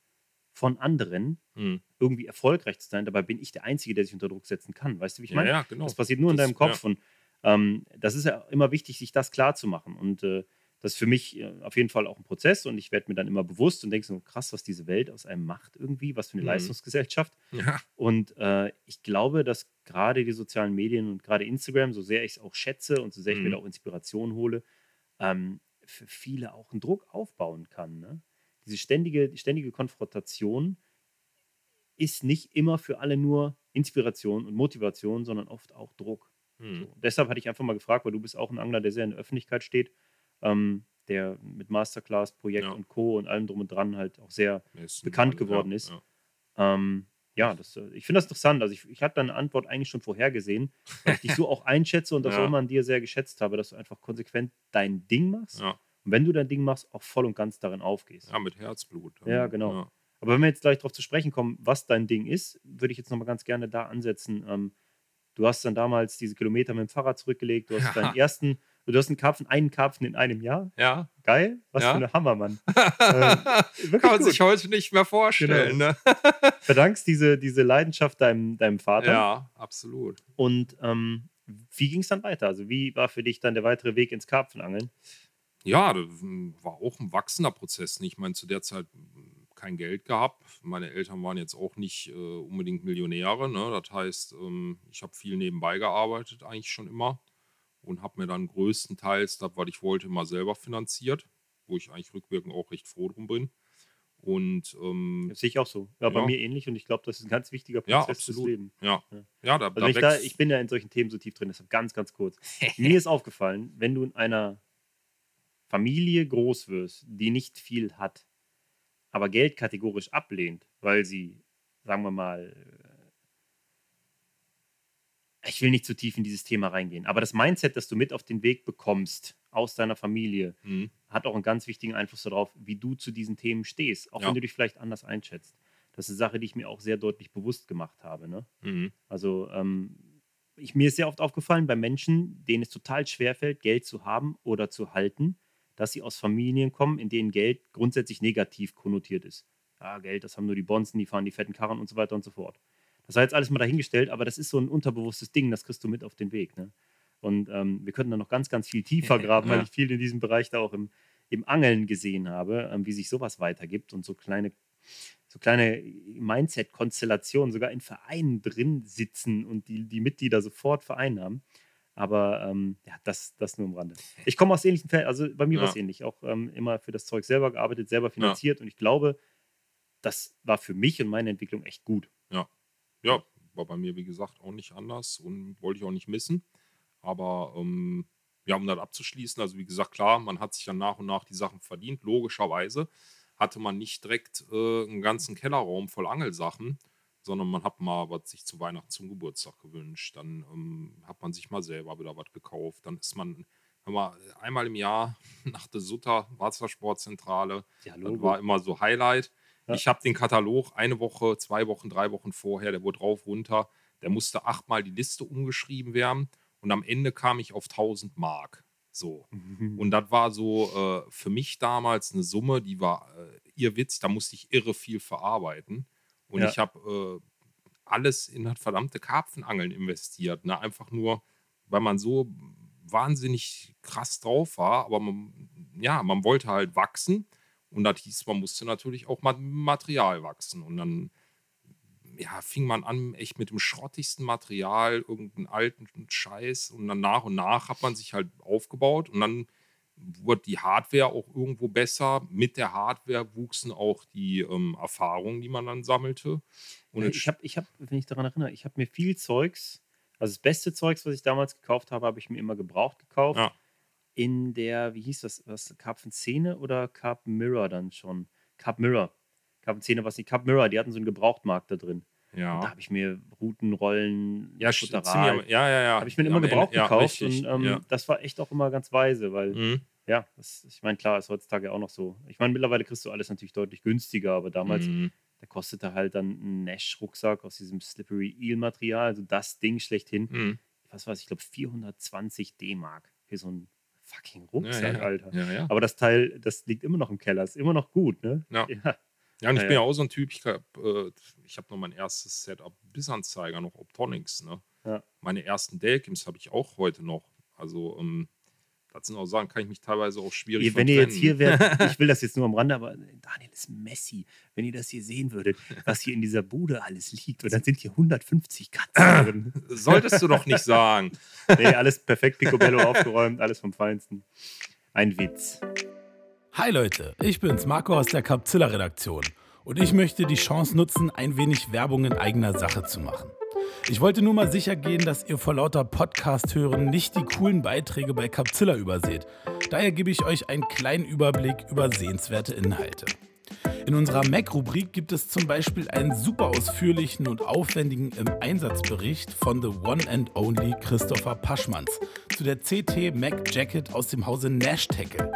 von anderen, mh. irgendwie erfolgreich zu sein. Dabei bin ich der Einzige, der sich unter Druck setzen kann. Weißt du, wie ich ja, meine? ja, genau. Das passiert nur in Das- deinem Kopf. Und ähm, das ist ja immer wichtig, sich das klar zu machen. Und äh, das ist für mich äh, auf jeden Fall auch ein Prozess. Und ich werde mir dann immer bewusst und denke so, krass, was diese Welt aus einem macht irgendwie, was für eine Mhm. Leistungsgesellschaft. Ja, Und äh, ich glaube, dass gerade die sozialen Medien und gerade Instagram, so sehr ich es auch schätze und so sehr ich mir Mhm. da auch Inspiration hole, ähm, für viele auch einen Druck aufbauen kann. Ne? Diese ständige, ständige Konfrontation ist nicht immer für alle nur Inspiration und Motivation, sondern oft auch Druck. mh. So. Deshalb hatte ich einfach mal gefragt, weil du bist auch ein Angler, der sehr in der Öffentlichkeit steht, ähm, der mit Masterclass-Projekt Ja. und Co. und allem drum und dran halt auch sehr Messen, bekannt geworden ja, ist. Ja. ähm, ja, das, äh, ich finde das interessant. Also ich, ich hatte deine Antwort eigentlich schon vorhergesehen, weil ich dich so *laughs* auch einschätze und das auch immer an dir sehr geschätzt habe, dass du einfach konsequent dein Ding machst. Und wenn du dein Ding machst, auch voll und ganz darin aufgehst. ja, mit Herzblut. Ja, genau. Aber wenn wir jetzt gleich darauf zu sprechen kommen, was dein Ding ist, würde ich jetzt nochmal ganz gerne da ansetzen. Ähm, du hast dann damals diese Kilometer mit dem Fahrrad zurückgelegt, du hast *laughs* deinen ersten, du hast einen Karpfen, einen Karpfen in einem Jahr. ja. Geil, was Ja. für eine Hammermann. *laughs* wirklich Kann man gut. sich heute nicht mehr vorstellen. Ne? *laughs* Verdankst diese, diese Leidenschaft deinem, deinem Vater. Ja, absolut. Und ähm, wie ging es dann weiter? Also, wie war für dich dann der weitere Weg ins Karpfenangeln? Ja, das war auch ein wachsender Prozess. Ich meine, zu der Zeit mm, kein Geld gehabt. Meine Eltern waren jetzt auch nicht äh, unbedingt Millionäre. Ne? Das heißt, ähm, ich habe viel nebenbei gearbeitet, eigentlich schon immer. Und habe mir dann größtenteils das, was ich wollte, mal selber finanziert. Wo ich eigentlich rückwirkend auch recht froh drum bin. Und ähm, Das sehe ich auch so. Ja, bei Ja. mir ähnlich und ich glaube, das ist ein ganz wichtiger Ja, Prozess fürs absolut. Leben. ja, Ja. ja, da, Also da ich, da, ich bin ja in solchen Themen so tief drin, deshalb ganz, ganz kurz. *laughs* Mir ist aufgefallen, wenn du in einer Familie groß wirst, die nicht viel hat, aber Geld kategorisch ablehnt, weil sie, sagen wir mal, ich will nicht zu tief in dieses Thema reingehen, aber das Mindset, das du mit auf den Weg bekommst aus deiner Familie, Mhm. hat auch einen ganz wichtigen Einfluss darauf, wie du zu diesen Themen stehst, auch Ja. wenn du dich vielleicht anders einschätzt. Das ist eine Sache, die ich mir auch sehr deutlich bewusst gemacht habe. Ne? Mhm. Also ähm, ich, mir ist sehr oft aufgefallen bei Menschen, denen es total schwerfällt, Geld zu haben oder zu halten, dass sie aus Familien kommen, in denen Geld grundsätzlich negativ konnotiert ist. Ja, Geld, das haben nur die Bonzen, die fahren die fetten Karren und so weiter und so fort. Das war jetzt alles mal dahingestellt, aber das ist so ein unterbewusstes Ding, das kriegst du mit auf den Weg. Ne? Und ähm, wir könnten da noch ganz, ganz viel tiefer graben, weil Ja. ich viel in diesem Bereich da auch im, im Angeln gesehen habe, ähm, wie sich sowas weitergibt und so kleine, so kleine Mindset-Konstellationen sogar in Vereinen drin sitzen und die, die Mitglieder sofort vereinnahmen. Aber ähm, ja, das, das nur am Rande. Ich komme aus ähnlichen Fällen, also bei mir Ja. war es ähnlich. Auch ähm, immer für das Zeug selber gearbeitet, selber finanziert und ich glaube, das war für mich und meine Entwicklung echt gut. Ja, war bei mir, wie gesagt, auch nicht anders und wollte ich auch nicht missen. Aber ähm, ja, um das abzuschließen, also wie gesagt, klar, man hat sich dann nach und nach die Sachen verdient. Logischerweise hatte man nicht direkt äh, einen ganzen Kellerraum voll Angelsachen, sondern man hat mal was sich zu Weihnachten zum Geburtstag gewünscht. Dann ähm, hat man sich mal selber wieder was gekauft. Dann ist man mal, einmal im Jahr *laughs* nach der Sutter Wassersportzentrale Ja, das war immer so Highlight. Ja. Ich habe den Katalog eine Woche, zwei Wochen, drei Wochen vorher, der wurde rauf, runter. Der musste achtmal die Liste umgeschrieben werden und am Ende kam ich auf 1000 Mark. So. Und das war so äh, für mich damals eine Summe, die war äh, ihr Witz, da musste ich irre viel verarbeiten. Und Ja. ich habe äh, alles in das verdammte Karpfenangeln investiert. Ne? Einfach nur, weil man so wahnsinnig krass drauf war, aber man, ja, man wollte halt wachsen und das hieß, man musste natürlich auch mit Material wachsen und dann ja, fing man an, echt mit dem schrottigsten Material, irgendeinen alten Scheiß und dann nach und nach hat man sich halt aufgebaut und dann wurde die Hardware auch irgendwo besser. Mit der Hardware wuchsen auch die ähm, Erfahrungen, die man dann sammelte. Und ich habe, ich hab, wenn ich daran erinnere, ich habe mir viel Zeugs, also das beste Zeugs, was ich damals gekauft habe, habe ich mir immer gebraucht gekauft. Ja. In der, wie hieß das, was, Karpfenzähne oder Carp Mirror dann schon? Carp Mirror. Karpfenzähne, was die Carp Mirror, die hatten so einen Gebrauchtmarkt da drin. Ja. Und da habe ich mir Routenrollen, ja, Futteral, ja, ja, ja. Habe ich mir immer gebraucht ja, gekauft. Richtig, und ähm, das war echt auch immer ganz weise, weil mhm ja, das, ich meine, klar, ist heutzutage auch noch so. Ich meine, mittlerweile kriegst du alles natürlich deutlich günstiger, aber damals, mhm. da kostete halt dann ein Nash-Rucksack aus diesem Slippery Eel-Material, also das Ding schlechthin. Mhm. Was weiß ich, glaube 420 D-Mark für so ein fucking Rucksack, ja. Alter. Aber das Teil, das liegt immer noch im Keller, ist immer noch gut, ne? Ja. *laughs* Ja, und ich bin ja auch so ein Typ, ich habe äh, hab noch mein erstes Setup Bissanzeiger, noch Optonics, ne? Meine ersten Delkims habe ich auch heute noch. Also, ähm, das sind auch Sachen, kann ich mich teilweise auch schwierig ja, Wenn ihr jetzt hier wärt, *laughs* ich will das jetzt nur am Rande, aber Daniel ist Messi. Wenn ihr das hier sehen würdet, was hier in dieser Bude alles liegt, und dann sind hier 150 Katzen *laughs* drin. Solltest du doch nicht sagen. *laughs* nee, alles perfekt picobello aufgeräumt, alles vom Feinsten. Ein Witz. Hi Leute, ich bin's, Marco aus der Capzilla-Redaktion. Und ich möchte die Chance nutzen, ein wenig Werbung in eigener Sache zu machen. Ich wollte nur mal sicher gehen, dass ihr vor lauter Podcast hören nicht die coolen Beiträge bei Capzilla überseht. Daher gebe ich euch einen kleinen Überblick über sehenswerte Inhalte. In unserer Mac-Rubrik gibt es zum Beispiel einen super ausführlichen und aufwendigen im Einsatzbericht von The One and Only Christopher Paschmanns zu der CT Mac Jacket aus dem Hause Nash Tackle.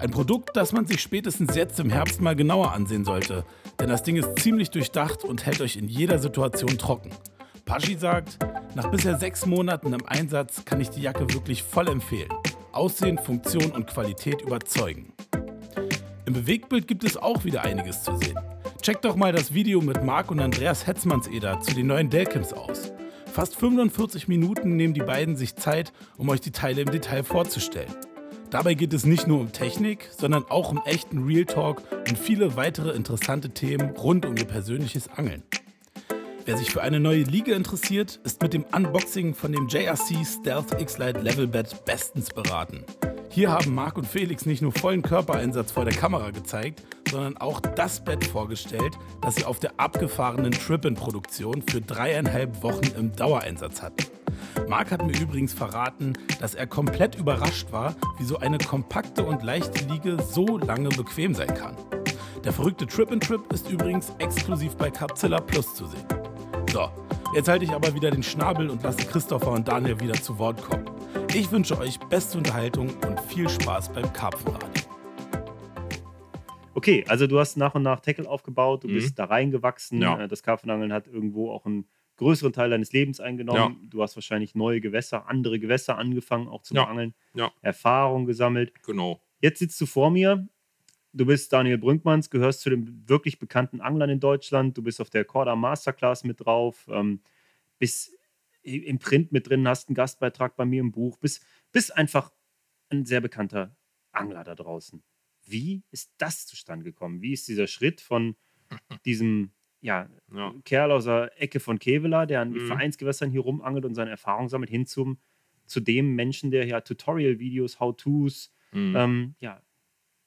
Ein Produkt, das man sich spätestens jetzt im Herbst mal genauer ansehen sollte, denn das Ding ist ziemlich durchdacht und hält euch in jeder Situation trocken. Paschi sagt, nach bisher sechs Monaten im Einsatz kann ich die Jacke wirklich voll empfehlen. Aussehen, Funktion und Qualität überzeugen. Im Bewegtbild gibt es auch wieder einiges zu sehen. Checkt doch mal das Video mit Marc und Andreas Hetzmannseder zu den neuen Delkims aus. Fast 45 Minuten nehmen die beiden sich Zeit, um euch die Teile im Detail vorzustellen. Dabei geht es nicht nur um Technik, sondern auch um echten Real Talk und viele weitere interessante Themen rund um ihr persönliches Angeln. Wer sich für eine neue Liga interessiert, ist mit dem Unboxing von dem JRC Stealth X-Lite Level Bed bestens beraten. Hier haben Marc und Felix nicht nur vollen Körpereinsatz vor der Kamera gezeigt, sondern auch das Bett vorgestellt, das sie auf der abgefahrenen Trip-In-Produktion für dreieinhalb Wochen im Dauereinsatz hatten. Marc hat mir übrigens verraten, dass er komplett überrascht war, wie so eine kompakte und leichte Liege so lange bequem sein kann. Der verrückte Trip-in-Trip -Trip ist übrigens exklusiv bei Capzilla Plus zu sehen. So, jetzt halte ich aber wieder den Schnabel und lasse Christopher und Daniel wieder zu Wort kommen. Ich wünsche euch beste Unterhaltung und viel Spaß beim Karpfenradio. Okay, also du hast nach und nach Tackle aufgebaut, du mhm. bist da reingewachsen. Ja. Äh, das Karpfenangeln hat irgendwo auch einen größeren Teil deines Lebens eingenommen. Ja. Du hast wahrscheinlich neue Gewässer, andere Gewässer angefangen, auch zu ja. Angeln. Ja. Erfahrung gesammelt. Genau. Jetzt sitzt du vor mir Du bist Daniel Brünkmanns, gehörst zu den wirklich bekannten Anglern in Deutschland. Du bist auf der Corda Masterclass mit drauf, ähm, bist im Print mit drin, hast einen Gastbeitrag bei mir im Buch, bist, bist einfach ein sehr bekannter Angler da draußen. Wie ist das zustande gekommen? Wie ist dieser Schritt von *laughs* diesem ja, ja. Kerl aus der Ecke von Kevela, der an mhm. Vereinsgewässern hier rumangelt und seine Erfahrung sammelt, hin zum, zu dem Menschen, der ja Tutorial-Videos, How-Tos, mhm. ähm, ja,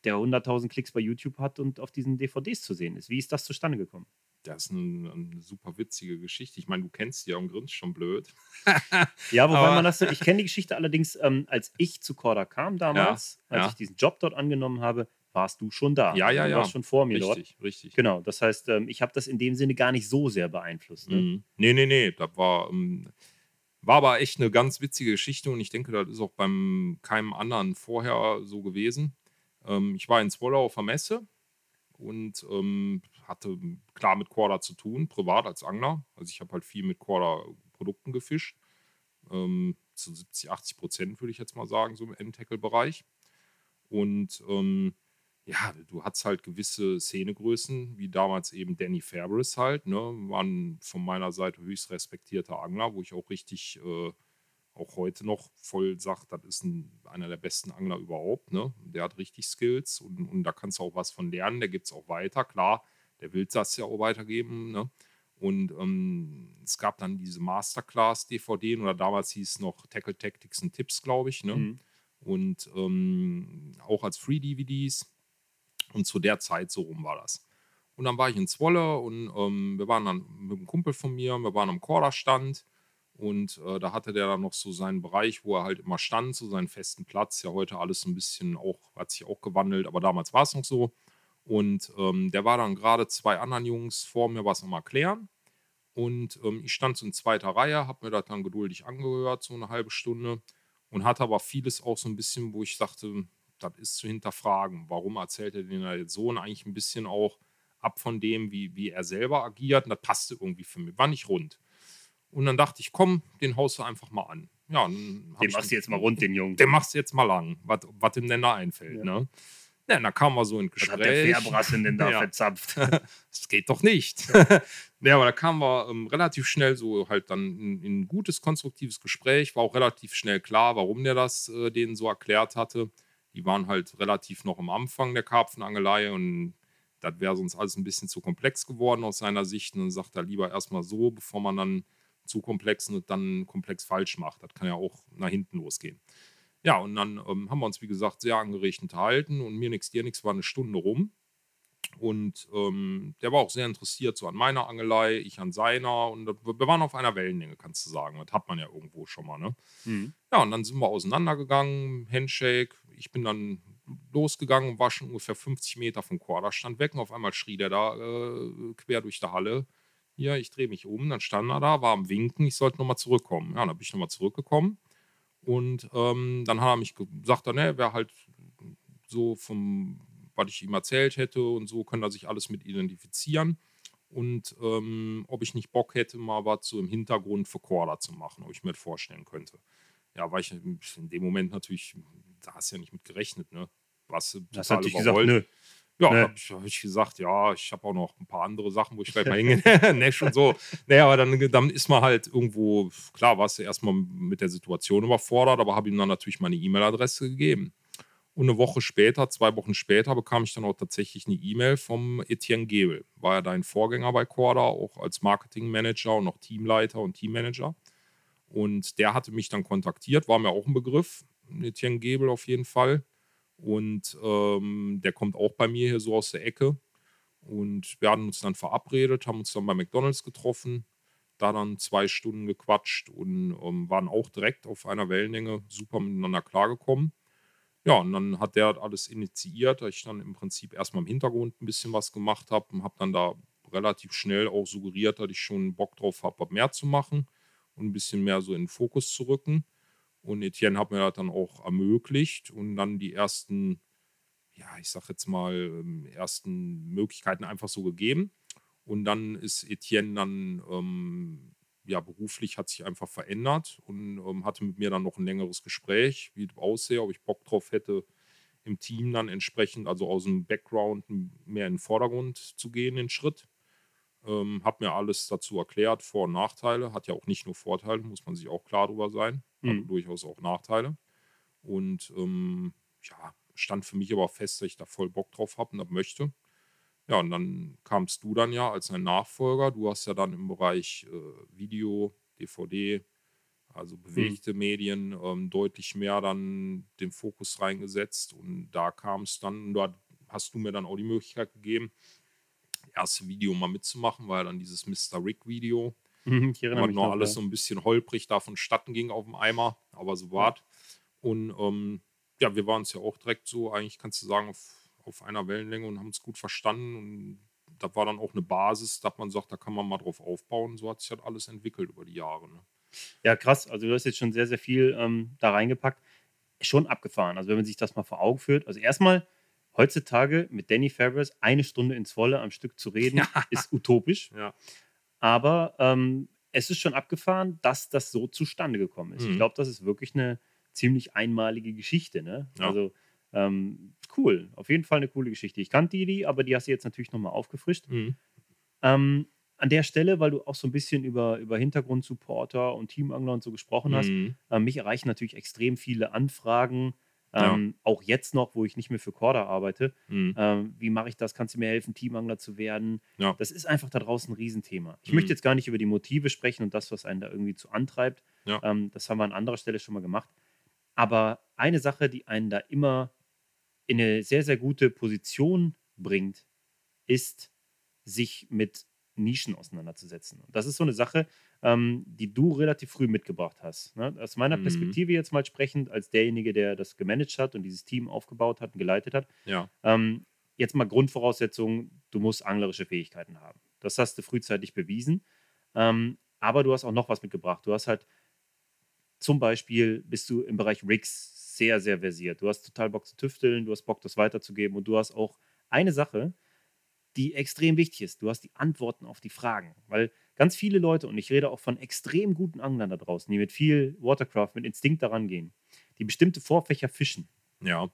der 100.000 Klicks bei YouTube hat und auf diesen DVDs zu sehen ist. Wie ist das zustande gekommen? Das ist eine, eine super witzige Geschichte. Ich meine, du kennst die ja und grinst schon blöd. *laughs* *laughs* ja, wobei Aber man das, ich kenne die Geschichte allerdings, ähm, als ich zu Corda kam damals, ja, als ja. ich diesen Job dort angenommen habe, warst du schon da. Ja, ja, du ja. warst schon vor mir richtig, dort. Richtig, richtig. Genau, das heißt, ähm, ich habe das in dem Sinne gar nicht so sehr beeinflusst. Ne? Mhm. Nee, nee, nee, das war, ähm, war aber echt eine ganz witzige Geschichte und ich denke, das ist auch beim keinem anderen vorher so gewesen. Ähm, ich war in Zwollau auf der Messe und hatte klar mit Quader zu tun, privat als Angler. Also ich habe halt viel mit Quader-Produkten gefischt. Ähm, zu 70, 80 Prozent würde ich jetzt mal sagen, so im Endtackle-Bereich. Und ähm, ja, du hattest halt gewisse Szenegrößen, wie damals eben Danny Fabris halt, ne, waren von meiner Seite höchst respektierter Angler, wo ich auch richtig, äh, auch heute noch voll sagt, das ist ein, einer der besten Angler überhaupt, ne? Der hat richtig Skills und, und da kannst du auch was von lernen, der gibt es auch weiter, klar, der will das ja auch weitergeben, ne? Und ähm, es gab dann diese Masterclass-DVD oder damals hieß es noch Tackle Tactics und Tipps, glaube ich, ne? Mhm. Und ähm, auch als Free-DVDs und zu der Zeit so rum war das. Und dann war ich in Zwolle und ähm, wir waren dann mit einem Kumpel von mir, wir waren am Korderstand und äh, da hatte der dann noch so seinen Bereich, wo er halt immer stand, so seinen festen Platz. Ja, heute alles ein bisschen auch, hat sich auch gewandelt, aber damals war es noch so. Und ähm, der war dann gerade zwei anderen Jungs vor mir was am Erklären. Und ähm, ich stand so in zweiter Reihe, habe mir das dann geduldig angehört, so eine halbe Stunde. Und hatte aber vieles auch so ein bisschen, wo ich dachte, das ist zu hinterfragen. Warum erzählt er den jetzt so? Und eigentlich ein bisschen auch ab von dem, wie, wie er selber agiert. Und das passte irgendwie für mich. War nicht rund. Und dann dachte ich, komm, den haust du einfach mal an. Ja, den machst du jetzt mal rund, den Jungen. Den machst du jetzt mal lang, was ihm denn da einfällt. Ja. Ne? Ja, dann kam wir so in Gespräch. Was hat der Fährbrassen denn da *laughs* ja. verzapft? *laughs* das geht doch nicht. *laughs* ja, aber da kamen wir ähm, relativ schnell so halt dann in, in, ein gutes, konstruktives Gespräch. War auch relativ schnell klar, warum der das äh, denen so erklärt hatte. Die waren halt relativ noch am Anfang der Karpfenangelei und das wäre sonst alles ein bisschen zu komplex geworden aus seiner Sicht. Und dann sagt er lieber erstmal so, bevor man dann zu komplex und dann komplex falsch macht. Das kann ja auch nach hinten losgehen. Ja, und dann ähm, haben wir uns, wie gesagt, sehr angeregt unterhalten und mir nichts, dir nichts war eine Stunde rum. Und ähm, der war auch sehr interessiert so an meiner Angelei, ich an seiner. Und wir waren auf einer Wellenlänge, kannst du sagen. Das hat man ja irgendwo schon mal. Ne? Mhm. Ja, und dann sind wir auseinandergegangen, Handshake. Ich bin dann losgegangen und war schon ungefähr 50 Meter vom Quaderstand weg. Und auf einmal schrie der da äh, quer durch die Halle. Ja, ich drehe mich um. Dann stand er da, war am Winken, ich sollte nochmal zurückkommen. Ja, dann bin ich nochmal zurückgekommen. Und ähm, dann hat er mich gesagt, ne, wäre halt so vom was ich ihm erzählt hätte und so können er sich alles mit identifizieren. Und ähm, ob ich nicht Bock hätte, mal was so im Hintergrund für Corda zu machen, ob ich mir das vorstellen könnte. Ja, weil ich in dem Moment natürlich, da hast du ja nicht mit gerechnet, ne? Was das hat dich gesagt, nö. Ja, nee. habe ich, hab ich, gesagt, ja, ich habe auch noch ein paar andere Sachen, wo ich vielleicht mal hingehe. *laughs* Nash und so. Naja, aber dann, dann ist man halt irgendwo, klar, warst du erstmal mit der Situation überfordert, aber habe ihm dann natürlich meine E-Mail-Adresse gegeben. Und eine Woche später, zwei Wochen später, bekam ich dann auch tatsächlich eine E-Mail vom Etienne Gebel. War ja dein Vorgänger bei Corda, auch als Marketingmanager und noch Teamleiter und Teammanager. Und der hatte mich dann kontaktiert, war mir auch ein Begriff, Etienne Gebel auf jeden Fall. Und ähm, der kommt auch bei mir hier so aus der Ecke. Und wir hatten uns dann verabredet, haben uns dann bei McDonalds getroffen, da dann zwei Stunden gequatscht und ähm, waren auch direkt auf einer Wellenlänge super miteinander klargekommen. Ja, und dann hat der alles initiiert, dass ich dann im Prinzip erstmal im Hintergrund ein bisschen was gemacht habe und habe dann da relativ schnell auch suggeriert, dass ich schon Bock drauf habe, mehr zu machen und ein bisschen mehr so in den Fokus zu rücken. Und Etienne hat mir das dann auch ermöglicht und dann die ersten, ja, ich sag jetzt mal, ähm, ersten Möglichkeiten einfach so gegeben. Und dann ist Etienne dann ähm, ja, beruflich hat sich einfach verändert und ähm, hatte mit mir dann noch ein längeres Gespräch, wie es aussehe, ob ich Bock drauf hätte, im Team dann entsprechend, also aus dem Background mehr in den Vordergrund zu gehen, den Schritt. Ähm, hab mir alles dazu erklärt, Vor- und Nachteile. Hat ja auch nicht nur Vorteile, muss man sich auch klar drüber sein. Mhm. Hat durchaus auch Nachteile. Und ähm, ja, stand für mich aber fest, dass ich da voll Bock drauf habe und das möchte. Ja, und dann kamst du dann ja als ein Nachfolger. Du hast ja dann im Bereich äh, Video, DVD, also mhm. bewegte mhm. Medien, ähm, deutlich mehr dann den Fokus reingesetzt. Und da kam es dann, da hast du mir dann auch die Möglichkeit gegeben, das erste Video mal mitzumachen, weil dann dieses Mr. Rick-Video, mhm, erinnere noch alles ja. so ein bisschen holprig da vonstatten ging auf dem Eimer, aber so war ja. Und ähm, ja, wir waren es ja auch direkt so, eigentlich kannst du sagen, auf auf einer Wellenlänge und haben es gut verstanden. Und da war dann auch eine Basis, dass man sagt, da kann man mal drauf aufbauen. So hat sich halt alles entwickelt über die Jahre. Ne? Ja, krass. Also du hast jetzt schon sehr, sehr viel ähm, da reingepackt. Schon abgefahren. Also wenn man sich das mal vor Augen führt. Also erstmal heutzutage mit Danny Fabris eine Stunde ins Wolle am Stück zu reden, *laughs* ja. ist utopisch. Ja. Aber ähm, es ist schon abgefahren, dass das so zustande gekommen ist. Mhm. Ich glaube, das ist wirklich eine ziemlich einmalige Geschichte. Ne? Ja. Also Ähm, cool, auf jeden Fall eine coole Geschichte. Ich kannte die, aber die hast du jetzt natürlich nochmal aufgefrischt. Mhm. Ähm, an der Stelle, weil du auch so ein bisschen über, über Hintergrundsupporter und Teamangler und so gesprochen hast, Mhm. äh, mich erreichen natürlich extrem viele Anfragen, Ja. ähm, auch jetzt noch, wo ich nicht mehr für Corda arbeite. Mhm. Ähm, wie mache ich das? Kannst du mir helfen, Teamangler zu werden? Ja. Das ist einfach da draußen ein Riesenthema. Ich Mhm. möchte jetzt gar nicht über die Motive sprechen und das, was einen da irgendwie zu antreibt. Ja. Ähm, das haben wir an anderer Stelle schon mal gemacht. Aber eine Sache, die einen da immer in eine sehr, sehr gute Position bringt, ist, sich mit Nischen auseinanderzusetzen. Und das ist so eine Sache, ähm, die du relativ früh mitgebracht hast. Ne? Aus meiner Mhm. Perspektive jetzt mal sprechend, als derjenige, der das gemanagt hat und dieses Team aufgebaut hat und geleitet hat, Ja. ähm, jetzt mal Grundvoraussetzung, du musst anglerische Fähigkeiten haben. Das hast du frühzeitig bewiesen. Ähm, aber du hast auch noch was mitgebracht. Du hast halt zum Beispiel bist du im Bereich Rigs sehr, sehr versiert. Du hast total Bock zu tüfteln, du hast Bock, das weiterzugeben und du hast auch eine Sache, die extrem wichtig ist. Du hast die Antworten auf die Fragen. Weil ganz viele Leute, und ich rede auch von extrem guten Anglern da draußen, die mit viel Watercraft, mit Instinkt daran gehen, die bestimmte Vorfächer fischen, Ja.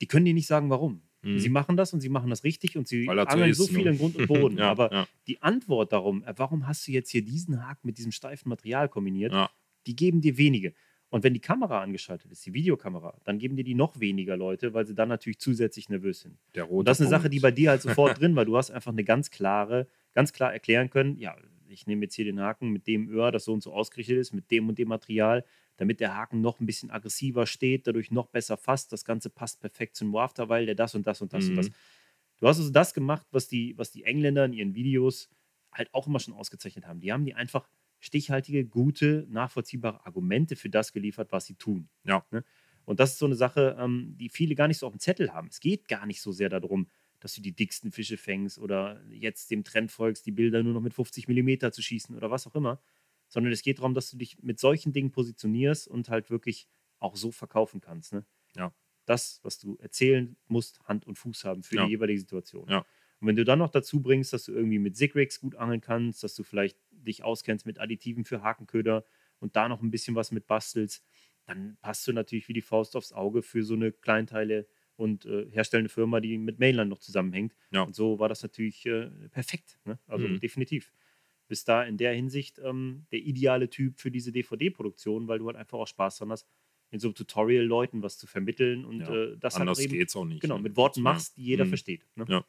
die können dir nicht sagen, warum. Mhm. Sie machen das und sie machen das richtig und sie angeln so viel in Grund und *laughs* Boden. Ja, Aber ja. die Antwort darum, äh, warum hast du jetzt hier diesen Haken mit diesem steifen Material kombiniert, Ja. die geben dir wenige. Und wenn die Kamera angeschaltet ist, die Videokamera, dann geben dir die noch weniger Leute, weil sie dann natürlich zusätzlich nervös sind. Der rote Und das ist eine Sache, Punkt. die bei dir halt sofort *laughs* drin war. Du hast einfach eine ganz klare, ganz klar erklären können, ja, ich nehme jetzt hier den Haken mit dem Öhr, das so und so ausgerichtet ist, mit dem und dem Material, damit der Haken noch ein bisschen aggressiver steht, dadurch noch besser fasst. Das Ganze passt perfekt zum Wafter, weil der das und das und das und Mhm. das. Du hast also das gemacht, was die, was die Engländer in ihren Videos halt auch immer schon ausgezeichnet haben. Die haben die einfach stichhaltige, gute, nachvollziehbare Argumente für das geliefert, was sie tun. Ja. Ne? Und das ist so eine Sache, ähm, die viele gar nicht so auf dem Zettel haben. Es geht gar nicht so sehr darum, dass du die dicksten Fische fängst oder jetzt dem Trend folgst, die Bilder nur noch mit 50 mm zu schießen oder was auch immer, sondern es geht darum, dass du dich mit solchen Dingen positionierst und halt wirklich auch so verkaufen kannst. Ne? Ja. Das, was du erzählen musst, Hand und Fuß haben für Ja. die jeweilige Situation. Ja. Und wenn du dann noch dazu bringst, dass du irgendwie mit Sigrix gut angeln kannst, dass du vielleicht dich auskennst mit Additiven für Hakenköder und da noch ein bisschen was mit bastelst, dann passt du natürlich wie die Faust aufs Auge für so eine Kleinteile und äh, herstellende Firma, die mit Mainland noch zusammenhängt. Ja. Und so war das natürlich äh, perfekt. Ne? Also Mhm. definitiv. Bist da in der Hinsicht ähm, der ideale Typ für diese DVD-Produktion, weil du halt einfach auch Spaß dran hast, in so Tutorial-Leuten was zu vermitteln und Ja. äh, das Anders halt eben geht's auch nicht. genau, ne? mit Worten machst, die jeder Mhm. versteht. Ne? Ja.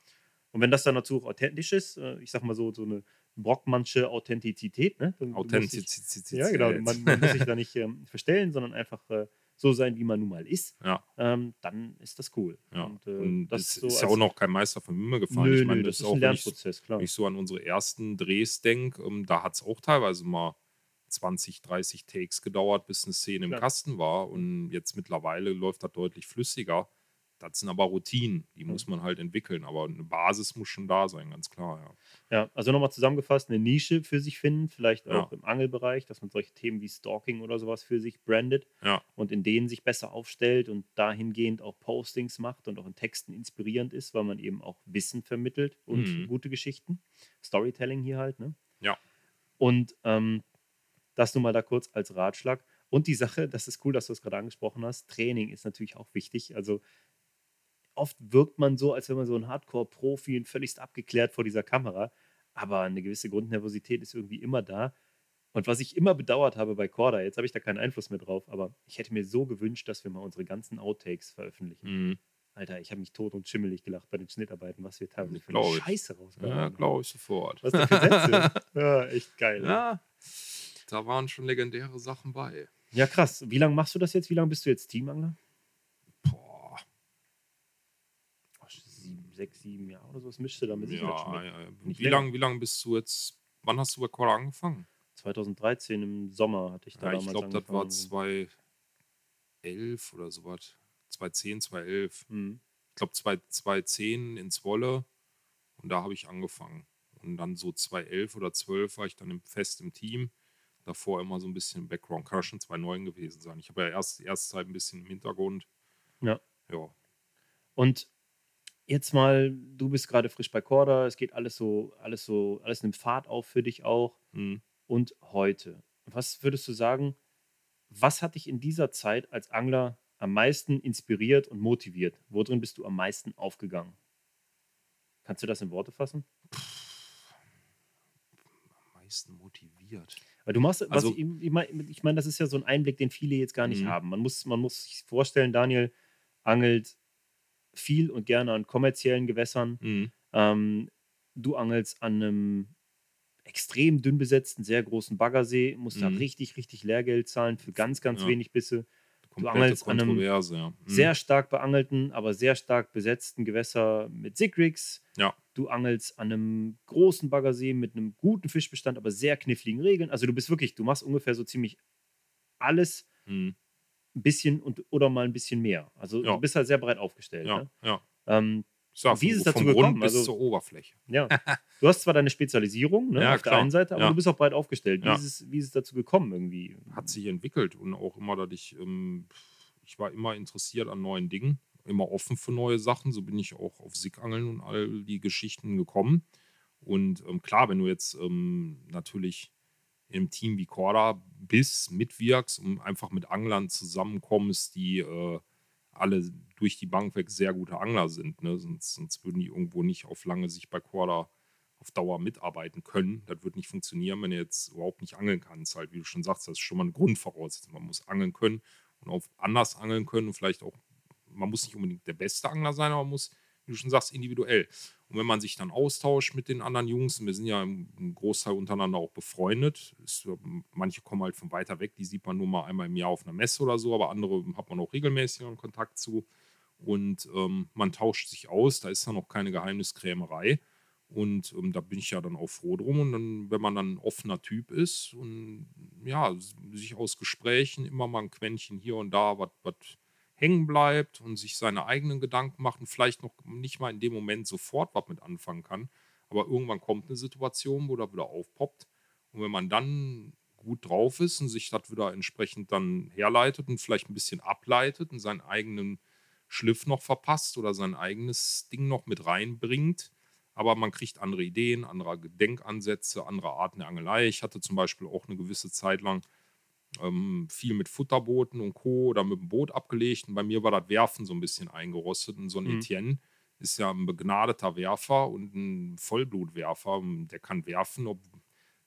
Und wenn das dann dazu auch authentisch ist, äh, ich sag mal so, so eine Brockmannsche Authentizität, ne? Authentizität. Ja, genau. Man, man muss sich da nicht ähm, verstellen, sondern einfach äh, so sein, wie man nun mal ist. Ja. Ähm, dann ist das cool. Ja. Und, äh, Und das das so ist ja auch noch kein Meister von mir gefallen. Nö, ich meine, nö, das, das ist auch, ein ich, Lernprozess, klar. wenn ich so an unsere ersten Drehs denke, ähm, da hat es auch teilweise mal 20, 30 Takes gedauert, bis eine Szene im Klar. Kasten war. Und jetzt mittlerweile läuft das deutlich flüssiger. Das sind aber Routinen, die muss man halt entwickeln. Aber eine Basis muss schon da sein, ganz klar. Ja. Ja, also nochmal zusammengefasst, eine Nische für sich finden, vielleicht Ja. auch im Angelbereich, dass man solche Themen wie Stalking oder sowas für sich brandet Ja. und in denen sich besser aufstellt und dahingehend auch Postings macht und auch in Texten inspirierend ist, weil man eben auch Wissen vermittelt und Mhm. gute Geschichten. Storytelling hier halt, ne? Ja. Und ähm, das nun mal da kurz als Ratschlag. Und die Sache, das ist cool, dass du es gerade angesprochen hast, Training ist natürlich auch wichtig. Also oft wirkt man so, als wenn man so ein Hardcore-Profi und völligst abgeklärt vor dieser Kamera. Aber eine gewisse Grundnervosität ist irgendwie immer da. Und was ich immer bedauert habe bei Corda, jetzt habe ich da keinen Einfluss mehr drauf, aber ich hätte mir so gewünscht, dass wir mal unsere ganzen Outtakes veröffentlichen. Mhm. Alter, ich habe mich tot und schimmelig gelacht bei den Schnittarbeiten, was wir teilweise für eine. Scheiße rausgehauen Ja, glaube ich sofort. Was da für Sätze? *laughs* ja, echt geil. Ja, da waren schon legendäre Sachen bei. ja, krass. Wie lange machst du das jetzt? Wie lange bist du jetzt Teamangler? Boah. Oh, sieben, sechs, sieben Jahre oder so. Das müsste dann mit Sicherheit Ja, schon ja, ja. Wie lange wie lang bist du jetzt? Wann hast du bei Kolla angefangen? 2013 im Sommer hatte ich da Ja, damals ich glaube, das war angefangen. 2011 oder sowas. 2010, 2011. Mhm. Ich glaube, 2010 in Zwolle. Und da habe ich angefangen. Und dann so 2011 oder 12 war ich dann im, fest im Team. Davor immer so ein bisschen im Background. Kann schon 2009 gewesen sein. Ich habe ja erst erste Zeit ein bisschen im Hintergrund. Ja. Ja. Und jetzt mal, du bist gerade frisch bei Corda, es geht alles so, alles so, alles nimmt Fahrt auf für dich auch. Mhm. Und heute. Was würdest du sagen, was hat dich in dieser Zeit als Angler am meisten inspiriert und motiviert? Worin bist du am meisten aufgegangen? Kannst du das in Worte fassen? Am meisten motiviert. Weil du machst, Also- ich, ich meine, ich mein, das ist ja so ein Einblick, den viele jetzt gar nicht Mhm. haben. Man muss, man muss sich vorstellen, Daniel angelt viel und gerne an kommerziellen Gewässern. Mhm. Ähm, du angelst an einem extrem dünn besetzten, sehr großen Baggersee, musst da Mhm. richtig, richtig Lehrgeld zahlen für ganz, ganz Ja. wenig Bisse. Komplette angelst an einem ja. Mhm. Sehr stark beangelten, aber sehr stark besetzten Gewässer mit Sigrix. Ja. Du angelst an einem großen Baggersee mit einem guten Fischbestand, aber sehr kniffligen Regeln. Also du bist wirklich, du machst ungefähr so ziemlich alles Mhm. Ein bisschen und oder mal ein bisschen mehr. Also Ja. du bist halt sehr breit aufgestellt. Ja, Ne? ja. Ähm, sag, Wie ist es dazu Grund gekommen? bis Also- zur Oberfläche. ja. *laughs* Du hast zwar deine Spezialisierung ne, Ja, auf der klar. einen Seite, aber Ja. du bist auch breit aufgestellt. Wie, ist es, wie ist es dazu gekommen irgendwie? Hat sich entwickelt und auch immer, dass ich, ähm, ich war immer interessiert an neuen Dingen, immer offen für neue Sachen. So bin ich auch auf Sigangeln und all die Geschichten gekommen. Und ähm, klar, wenn du jetzt ähm, natürlich im Team wie Corda bist, mitwirkst und einfach mit Anglern zusammenkommst, die äh, alle durch die Bank weg sehr gute Angler sind. Ne? Sonst, sonst würden die irgendwo nicht auf lange Sicht bei Corda auf Dauer mitarbeiten können. Das wird nicht funktionieren, wenn du jetzt überhaupt nicht angeln kannst. Halt, wie du schon sagst, das ist schon mal eine Grundvoraussetzung. Man muss angeln können und auch anders angeln können und vielleicht auch, man muss nicht unbedingt der beste Angler sein, aber man muss, wie du schon sagst, individuell. Und wenn man sich dann austauscht mit den anderen Jungs, wir sind ja im Großteil untereinander auch befreundet, ist, ja, manche kommen halt von weiter weg, die sieht man nur mal einmal im Jahr auf einer Messe oder so, aber andere hat man auch regelmäßig Kontakt zu. Und ähm, man tauscht sich aus, da ist dann auch keine Geheimniskrämerei. Und ähm, da bin ich ja dann auch froh drum. Und dann, wenn man dann ein offener Typ ist und ja, sich aus Gesprächen immer mal ein Quäntchen hier und da was hängen bleibt und sich seine eigenen Gedanken macht und vielleicht noch nicht mal in dem Moment sofort was mit anfangen kann. Aber irgendwann kommt eine Situation, wo da wieder aufpoppt. Und wenn man dann gut drauf ist und sich das wieder entsprechend dann herleitet und vielleicht ein bisschen ableitet und seinen eigenen Schliff noch verpasst oder sein eigenes Ding noch mit reinbringt, aber man kriegt andere Ideen, andere Gedenkansätze, andere Arten der Angelei. Ich hatte zum Beispiel auch eine gewisse Zeit lang ähm, viel mit Futterbooten und Co. oder mit dem Boot abgelegt. Und bei mir war das Werfen so ein bisschen eingerostet. Und so ein Mhm. Etienne ist ja ein begnadeter Werfer und ein Vollblutwerfer. Der kann werfen, ob,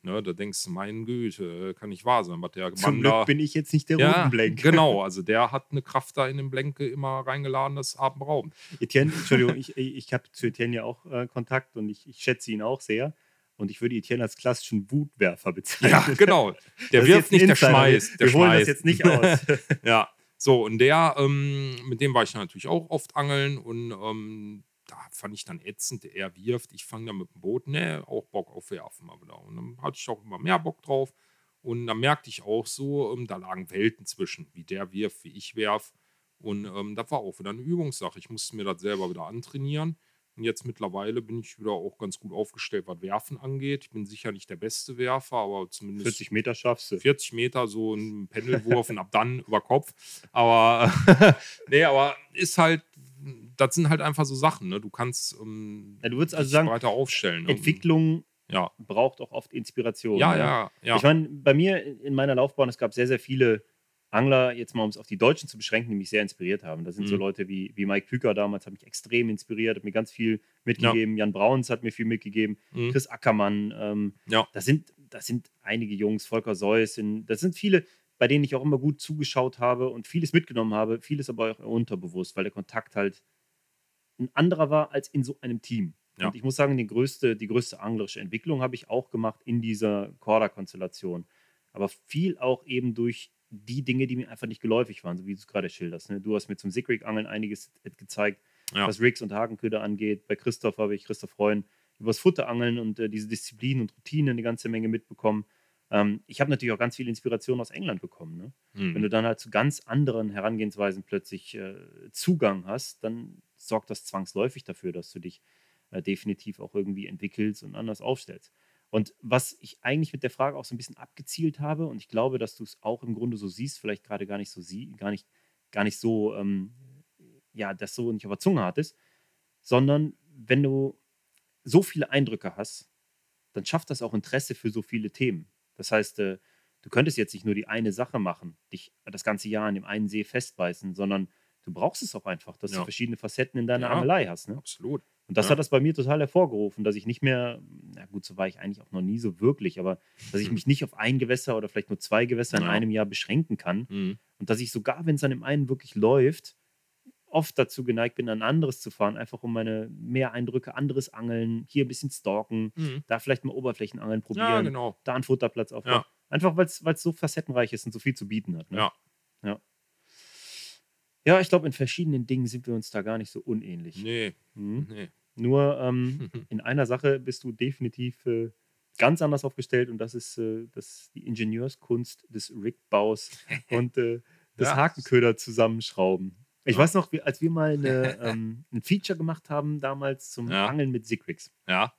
ne, da denkst du, mein Güte, kann nicht wahr sein, was der Zum Mann da. Glück bin ich jetzt nicht der ja, Rutenblank. *laughs* genau, also der hat eine Kraft da in den Blenke immer reingeladen, das atemberaubend. Etienne, Entschuldigung, ich, ich habe zu Etienne ja auch äh, Kontakt und ich, ich schätze ihn auch sehr. Und ich würde Etienne als klassischen Wutwerfer bezeichnen. Ja, *laughs* genau. Der Das wirft nicht, der schmeißt. Der Wir holen das schmeißt. jetzt nicht aus. *laughs* ja, so, und der, ähm, mit dem war ich natürlich auch oft angeln und ähm, da fand ich dann ätzend, er wirft, ich fange da mit dem Boot, ne, auch Bock auf Werfen mal wieder. Und dann hatte ich auch immer mehr Bock drauf. Und dann merkte ich auch so, ähm, da lagen Welten zwischen, wie der wirft, wie ich werf. Und ähm, das war auch wieder eine Übungssache. Ich musste mir das selber wieder antrainieren. Und jetzt mittlerweile bin ich wieder auch ganz gut aufgestellt, was Werfen angeht. Ich bin sicher nicht der beste Werfer, aber zumindest 40 Meter schaffst du. 40 Meter so ein Pendelwurf und ab dann über Kopf. Aber *laughs* nee, aber ist halt, das sind halt einfach so Sachen, ne? Du kannst ähm, Ja, du würdest also sagen, weiter aufstellen. ne? Entwicklung Ja, braucht auch oft Inspiration. ja, ne? ja, ja. Ich meine, bei mir in meiner Laufbahn, es gab sehr, sehr viele Angler, jetzt mal um es auf die Deutschen zu beschränken, die mich sehr inspiriert haben. Das sind so Mhm. Leute wie, wie Mike Küker damals, hat mich extrem inspiriert, hat mir ganz viel mitgegeben. Jan Brauns hat mir viel mitgegeben. Mhm. Chris Ackermann. Ähm, Ja. das, sind, das sind einige Jungs, Volker Seuss, das sind viele, bei denen ich auch immer gut zugeschaut habe und vieles mitgenommen habe, vieles aber auch unterbewusst, weil der Kontakt halt ein anderer war als in so einem Team. Ja. Und ich muss sagen, die größte, die größte anglerische Entwicklung habe ich auch gemacht in dieser Korda-Konstellation. Aber viel auch eben durch die Dinge, die mir einfach nicht geläufig waren, so wie du es gerade schilderst. Ne? Du hast mir zum Sigrig-Angeln einiges gezeigt, Ja. was Rigs und Hakenköder angeht. Bei Christoph habe ich, Christoph Freuen, über das Futterangeln und äh, diese Disziplin und Routine eine ganze Menge mitbekommen. Ähm, ich habe natürlich auch ganz viel Inspiration aus England bekommen. Ne? Mhm. Wenn du dann halt zu ganz anderen Herangehensweisen plötzlich äh, Zugang hast, dann sorgt das zwangsläufig dafür, dass du dich äh, definitiv auch irgendwie entwickelst und anders aufstellst. Und was ich eigentlich mit der Frage auch so ein bisschen abgezielt habe, und ich glaube, dass du es auch im Grunde so siehst, vielleicht gerade gar nicht so sie, gar nicht, gar nicht so, ähm, ja, das so nicht auf der Zunge hattest, sondern wenn du so viele Eindrücke hast, dann schafft das auch Interesse für so viele Themen. Das heißt, äh, du könntest jetzt nicht nur die eine Sache machen, dich das ganze Jahr an dem einen See festbeißen, sondern du brauchst es auch einfach, dass Ja. du verschiedene Facetten in deiner Ja. Angelei hast. Ne? Absolut. Und das Ja. hat das bei mir total hervorgerufen, dass ich nicht mehr, na gut, so war ich eigentlich auch noch nie so wirklich, aber dass ich mich nicht auf ein Gewässer oder vielleicht nur zwei Gewässer in Ja. einem Jahr beschränken kann. Mhm. Und dass ich sogar, wenn es an dem einen wirklich läuft, oft dazu geneigt bin, ein anderes zu fahren, einfach um meine mehr Eindrücke, anderes Angeln, hier ein bisschen stalken, Mhm. da vielleicht mal Oberflächenangeln probieren, Ja, genau. da einen Futterplatz aufbauen. Einfach weil es so facettenreich ist und so viel zu bieten hat. Ne? Ja. ja. Ja, ich glaube, in verschiedenen Dingen sind wir uns da gar nicht so unähnlich. Nee, Mhm. nee. Nur ähm, *laughs* in einer Sache bist du definitiv äh, ganz anders aufgestellt und das ist, äh, das die Ingenieurskunst des Rigbaus *laughs* und äh, das Ja. Hakenköder zusammenschrauben. Ich Ja. weiß noch, wie, als wir mal eine, *laughs* ähm, ein Feature gemacht haben damals zum Ja. Angeln mit Sigrix. Ja,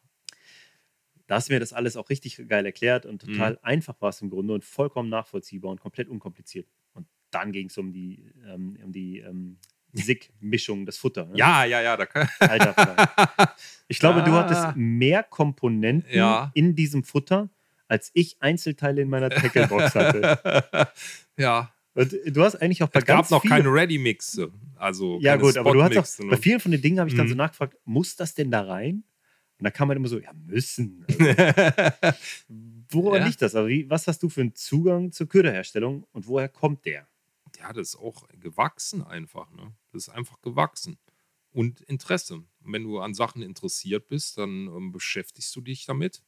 Da hast du mir das alles auch richtig geil erklärt und Mhm. total einfach war es im Grunde und vollkommen nachvollziehbar und komplett unkompliziert. Und dann ging es um die, ähm, um die ähm, Sig-Mischung, das Futter. Ne? ja, ja, ja. Da kann Alter. Ich glaube, du Ah. hattest mehr Komponenten Ja. in diesem Futter, als ich Einzelteile in meiner Tacklebox hatte. *laughs* ja, Und du hast eigentlich auch bei es gab ganz noch vielen, keine Ready-Mixe. Also Ja gut, aber du hast auch, Spot-Mixe, bei ne? vielen von den Dingen habe ich dann so Mhm. nachgefragt, muss das denn da rein? Und da kam man immer so, ja, müssen. Also, *laughs* woran Ja. liegt das? Aber wie, was hast du für einen Zugang zur Köderherstellung und woher kommt der? Ja, das ist auch gewachsen einfach. Ne? Das ist einfach gewachsen. Und Interesse. Und wenn du an Sachen interessiert bist, dann ähm, beschäftigst du dich damit.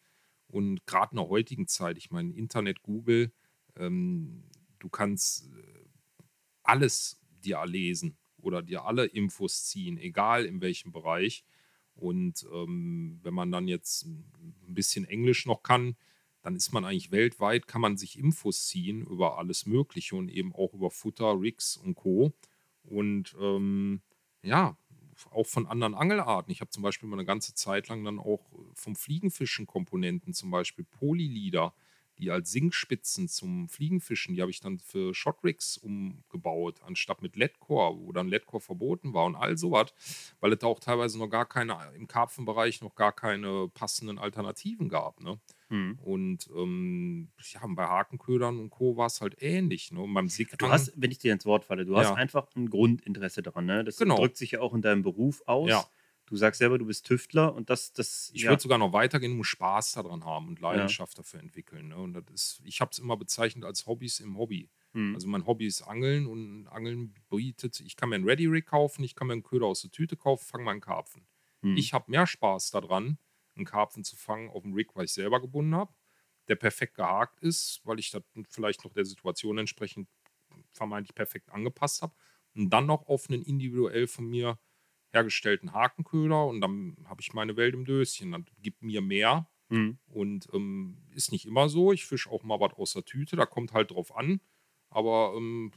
Und gerade in der heutigen Zeit, ich meine, Internet, Google, ähm, du kannst äh, alles dir erlesen oder dir alle Infos ziehen, egal in welchem Bereich. Und ähm, wenn man dann jetzt ein bisschen Englisch noch kann, dann ist man eigentlich weltweit, kann man sich Infos ziehen über alles Mögliche und eben auch über Futter, Rigs und Co. Und ähm, ja, auch von anderen Angelarten. Ich habe zum Beispiel mal eine ganze Zeit lang dann auch vom Fliegenfischen Komponenten, zum Beispiel Polylieder, die als Sinkspitzen zum Fliegenfischen, die habe ich dann für Shotrigs umgebaut, anstatt mit Leadcore, wo dann Leadcore verboten war und all sowas, weil es da auch teilweise noch gar keine, im Karpfenbereich noch gar keine passenden Alternativen gab. Ne? Und ähm, ja, bei Hakenködern und Co. war es halt ähnlich. Ne? Und beim Sig Du hast, wenn ich dir ins Wort falle, du hast Ja. einfach ein Grundinteresse daran. Ne? Das Genau. drückt sich ja auch in deinem Beruf aus. Ja. Du sagst selber, du bist Tüftler und das, das Ich ja. würde sogar noch weitergehen, muss Spaß daran haben und Leidenschaft dafür entwickeln. Ne? Und das ist, ich habe es immer bezeichnet als Hobbys im Hobby. Hm. Also mein Hobby ist Angeln und Angeln bietet, ich kann mir einen Ready Rig kaufen, ich kann mir einen Köder aus der Tüte kaufen, fange meinen Karpfen. Hm. Ich habe mehr Spaß daran, einen Karpfen zu fangen auf dem Rig, weil ich selber gebunden habe, der perfekt gehakt ist, weil ich das vielleicht noch der Situation entsprechend vermeintlich perfekt angepasst habe. Und dann noch auf einen individuell von mir hergestellten Hakenköder und dann habe ich meine Welt im Döschen. Das gibt mir mehr Hm. und ähm, ist nicht immer so. Ich fische auch mal was aus der Tüte, da kommt halt drauf an. Aber ähm,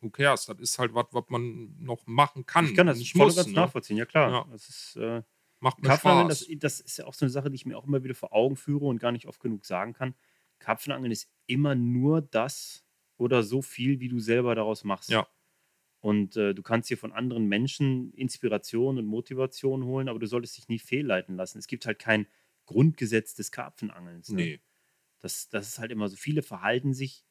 who cares? Das ist halt was, was man noch machen kann. Ich kann das nicht voll muss. ganz Ne? nachvollziehen, ja klar. Ja. Das ist, äh, Macht mir Karpfenangeln, Spaß. das, das ist ja auch so eine Sache, die ich mir auch immer wieder vor Augen führe und gar nicht oft genug sagen kann. Karpfenangeln ist immer nur das oder so viel, wie du selber daraus machst. Ja. Und äh, du kannst dir von anderen Menschen Inspiration und Motivation holen, aber du solltest dich nie fehlleiten lassen. Es gibt halt kein Grundgesetz des Karpfenangelns. Ne? Nee. Das, das ist halt immer so. Viele verhalten sich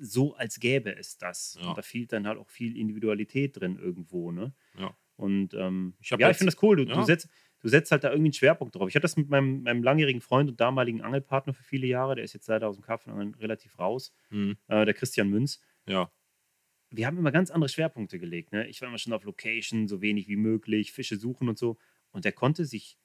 so, als gäbe es das. Ja. Und da fehlt dann halt auch viel Individualität drin irgendwo. Ne? Ja. Und ähm, Ich ja, ich jetzt- finde das cool. Du, du, ja. setzt, du setzt halt da irgendwie einen Schwerpunkt drauf. Ich hatte das mit meinem, meinem langjährigen Freund und damaligen Angelpartner für viele Jahre. Der ist jetzt leider aus dem Karpfenangeln relativ raus. Hm. Äh, der Christian Münz. Ja. Wir haben immer ganz andere Schwerpunkte gelegt. Ne? Ich war immer schon auf Location, so wenig wie möglich, Fische suchen und so. Und der konnte sich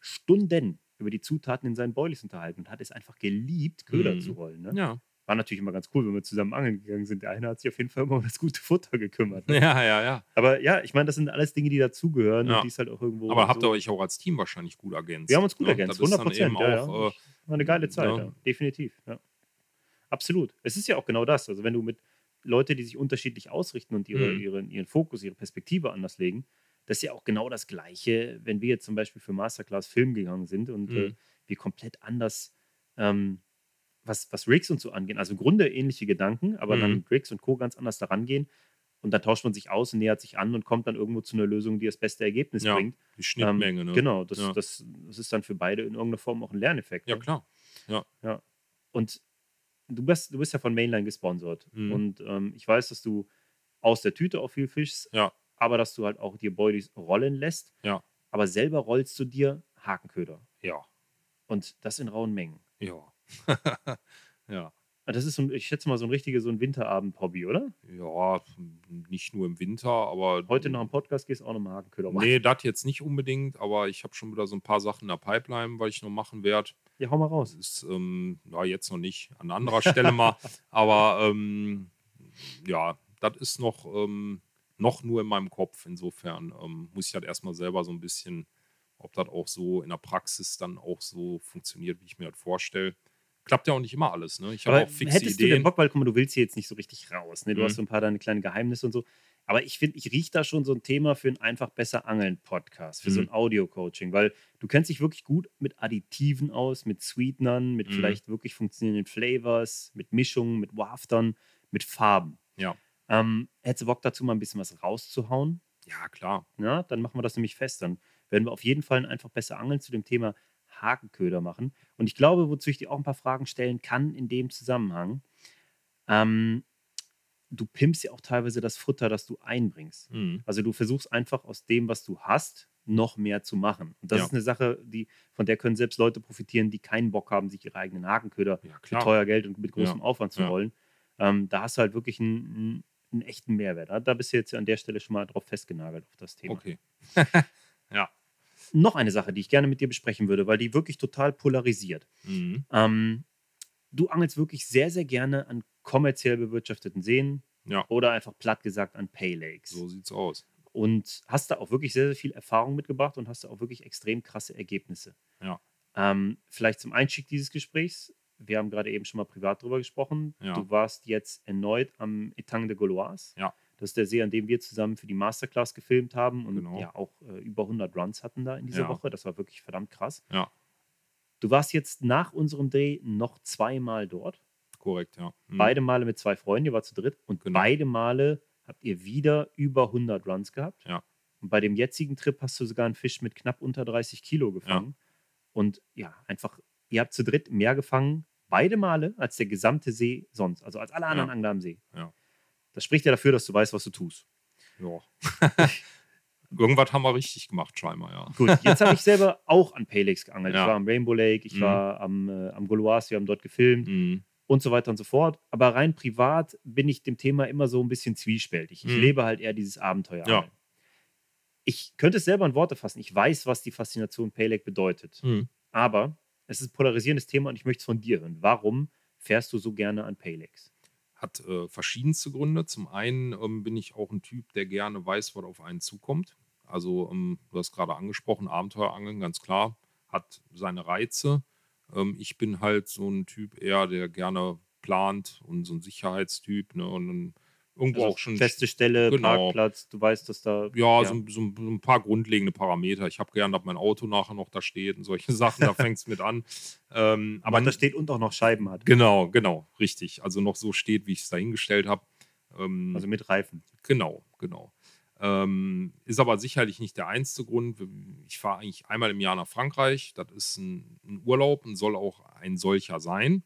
Stunden über die Zutaten in seinen Boilies unterhalten und hat es einfach geliebt, Köder Mhm. zu rollen. Ne? Ja. War natürlich immer ganz cool, wenn wir zusammen angeln gegangen sind. Der eine hat sich auf jeden Fall immer um das gute Futter gekümmert. Ne? ja, ja, ja. Aber ja, ich meine, das sind alles Dinge, die dazugehören Ja. und die ist halt auch irgendwo. Aber habt ihr so. euch auch als Team wahrscheinlich gut ergänzt? Wir haben uns gut ne? ergänzt, Das ist 100 dann Prozent. Ja, auch, ja. äh, War eine geile Zeit, Ja. ja. definitiv. Ja. Absolut. Es ist ja auch genau das. Also, wenn du mit Leuten, die sich unterschiedlich ausrichten und ihre, Mhm. ihren, ihren Fokus, ihre Perspektive anders legen, das ist ja auch genau das Gleiche, wenn wir jetzt zum Beispiel für Masterclass Film gegangen sind und äh, Mhm. wir komplett anders, ähm, was, was Rigs und so angehen, also im Grunde ähnliche Gedanken, aber dann Mhm. mit Rigs und Co. ganz anders daran gehen. Und dann tauscht man sich aus und nähert sich an und kommt dann irgendwo zu einer Lösung, die das beste Ergebnis Ja, bringt. die Schnittmenge. Ähm, ne? Genau, das, Ja. das, das ist dann für beide in irgendeiner Form auch ein Lerneffekt. Ja, ne? klar. Und du bist, du bist ja von Mainline gesponsert. Mhm. Und ähm, ich weiß, dass du aus der Tüte auch viel fischst, Ja. aber dass du halt auch dir Boilies rollen lässt. Ja. Aber selber rollst du dir Hakenköder. Ja. Und das in rauen Mengen. Ja. *laughs* ja. Ah, Das ist, so ein, ich schätze mal, so ein richtiges so ein Winterabend-Hobby, oder? Ja, nicht nur im Winter, aber. Heute nach dem Podcast gehst du auch nochmal Hakenköder machen. Nee, das jetzt nicht unbedingt, aber ich habe schon wieder so ein paar Sachen in der Pipeline, weil ich noch machen werde. Ja, hau mal raus. ist, ähm, ja, jetzt noch nicht, an anderer Stelle mal. *laughs* Aber ähm, ja, das ist noch, ähm, noch nur in meinem Kopf. Insofern ähm, muss ich halt erstmal selber so ein bisschen, ob das auch so in der Praxis dann auch so funktioniert, wie ich mir das vorstelle. Klappt ja auch nicht immer alles, ne? Ich habe auch fixe hättest du den Ideen. Bock, weil guck mal, du willst hier jetzt nicht so richtig raus. Ne? Du Mhm. hast so ein paar deine kleinen Geheimnisse und so. Aber ich finde, ich rieche da schon so ein Thema für ein einfach besser Angeln Podcast, für so Mhm. ein Audio-Coaching, weil du kennst dich wirklich gut mit Additiven aus, mit Sweetenern, mit Mhm. vielleicht wirklich funktionierenden Flavors, mit Mischungen, mit Waftern, mit Farben. Ja. Ähm, hättest du Bock dazu mal ein bisschen was rauszuhauen? Ja, klar. Ja, dann machen wir das nämlich fest. Dann werden wir auf jeden Fall ein einfach besser Angeln zu dem Thema Hakenköder machen. Und ich glaube, wozu ich dir auch ein paar Fragen stellen kann in dem Zusammenhang, ähm, du pimpst ja auch teilweise das Futter, das du einbringst. Mhm. Also du versuchst einfach aus dem, was du hast, noch mehr zu machen. Und das Ja. ist eine Sache, die, von der können selbst Leute profitieren, die keinen Bock haben, sich ihre eigenen Hakenköder Ja, für teuer Geld und mit großem Ja. Aufwand zu Ja. rollen. Ähm, da hast du halt wirklich einen, einen, echten Mehrwert. Da- Da bist du jetzt an der Stelle schon mal drauf festgenagelt auf das Thema. Okay. *laughs* ja. Noch eine Sache, die ich gerne mit dir besprechen würde, weil die wirklich total polarisiert. Mhm. Ähm, du angelst wirklich sehr, sehr gerne an kommerziell bewirtschafteten Seen Ja. oder einfach platt gesagt an Pay Lakes. So sieht's aus. Und hast da auch wirklich sehr, sehr viel Erfahrung mitgebracht und hast da auch wirklich extrem krasse Ergebnisse. Ja. Ähm, vielleicht zum Einstieg dieses Gesprächs. Wir haben gerade eben schon mal privat drüber gesprochen. Ja. Du warst jetzt erneut am Etang de Gauloise. Ja. Das ist der See, an dem wir zusammen für die Masterclass gefilmt haben und Genau. ja auch äh, über 100 Runs hatten da in dieser Ja. Woche. Das war wirklich verdammt krass. Ja. Du warst jetzt nach unserem Dreh noch zweimal dort. Korrekt, ja. Mhm. Beide Male mit zwei Freunden, ihr wart zu dritt. Und Genau. beide Male habt ihr wieder über 100 Runs gehabt. Ja. Und bei dem jetzigen Trip hast du sogar einen Fisch mit knapp unter 30 Kilo gefangen. Und ja, einfach, ihr habt zu dritt mehr gefangen, beide Male, als der gesamte See sonst. Also als alle anderen Ja. Angler am See. Ja. Das spricht ja dafür, dass du weißt, was du tust. Ja. *laughs* Irgendwas haben wir richtig gemacht, scheinbar, ja. Gut, jetzt habe ich selber *laughs* auch an Pay Lakes geangelt. Ja. Ich war am Rainbow Lake, ich Mhm. war am, äh, am Gauloise, wir haben dort gefilmt. Mhm. und so weiter und so fort. Aber rein privat bin ich dem Thema immer so ein bisschen zwiespältig. Ich Mhm. lebe halt eher dieses Abenteuer. Ja. Ich könnte es selber in Worte fassen. Ich weiß, was die Faszination Paylake bedeutet. Mhm. Aber es ist ein polarisierendes Thema und ich möchte es von dir hören. Warum fährst du so gerne an Paylakes? Hat äh, verschiedenste Gründe. Zum einen ähm, bin ich auch ein Typ, der gerne weiß, was auf einen zukommt. Also, ähm, du hast gerade angesprochen, Abenteuerangeln, ganz klar, hat seine Reize. Ähm, ich bin halt so ein Typ eher, der gerne plant und so ein Sicherheitstyp. Ne, und dann irgendwo Also auch schon feste Stelle, Genau. Parkplatz, du weißt, dass da. Ja, So, so ein paar grundlegende Parameter. Ich habe gern, dass mein Auto nachher noch da steht und solche *laughs* Sachen. Da fängt es mit an. Ähm, aber aber da steht und auch noch Scheiben hat. genau, genau, richtig. Also noch so steht, wie ich es dahingestellt habe. Ähm, Also mit Reifen. genau, genau. Ähm, ist aber sicherlich nicht der einzige Grund. Ich fahre eigentlich einmal im Jahr nach Frankreich. Das ist ein, ein Urlaub und soll auch ein solcher sein.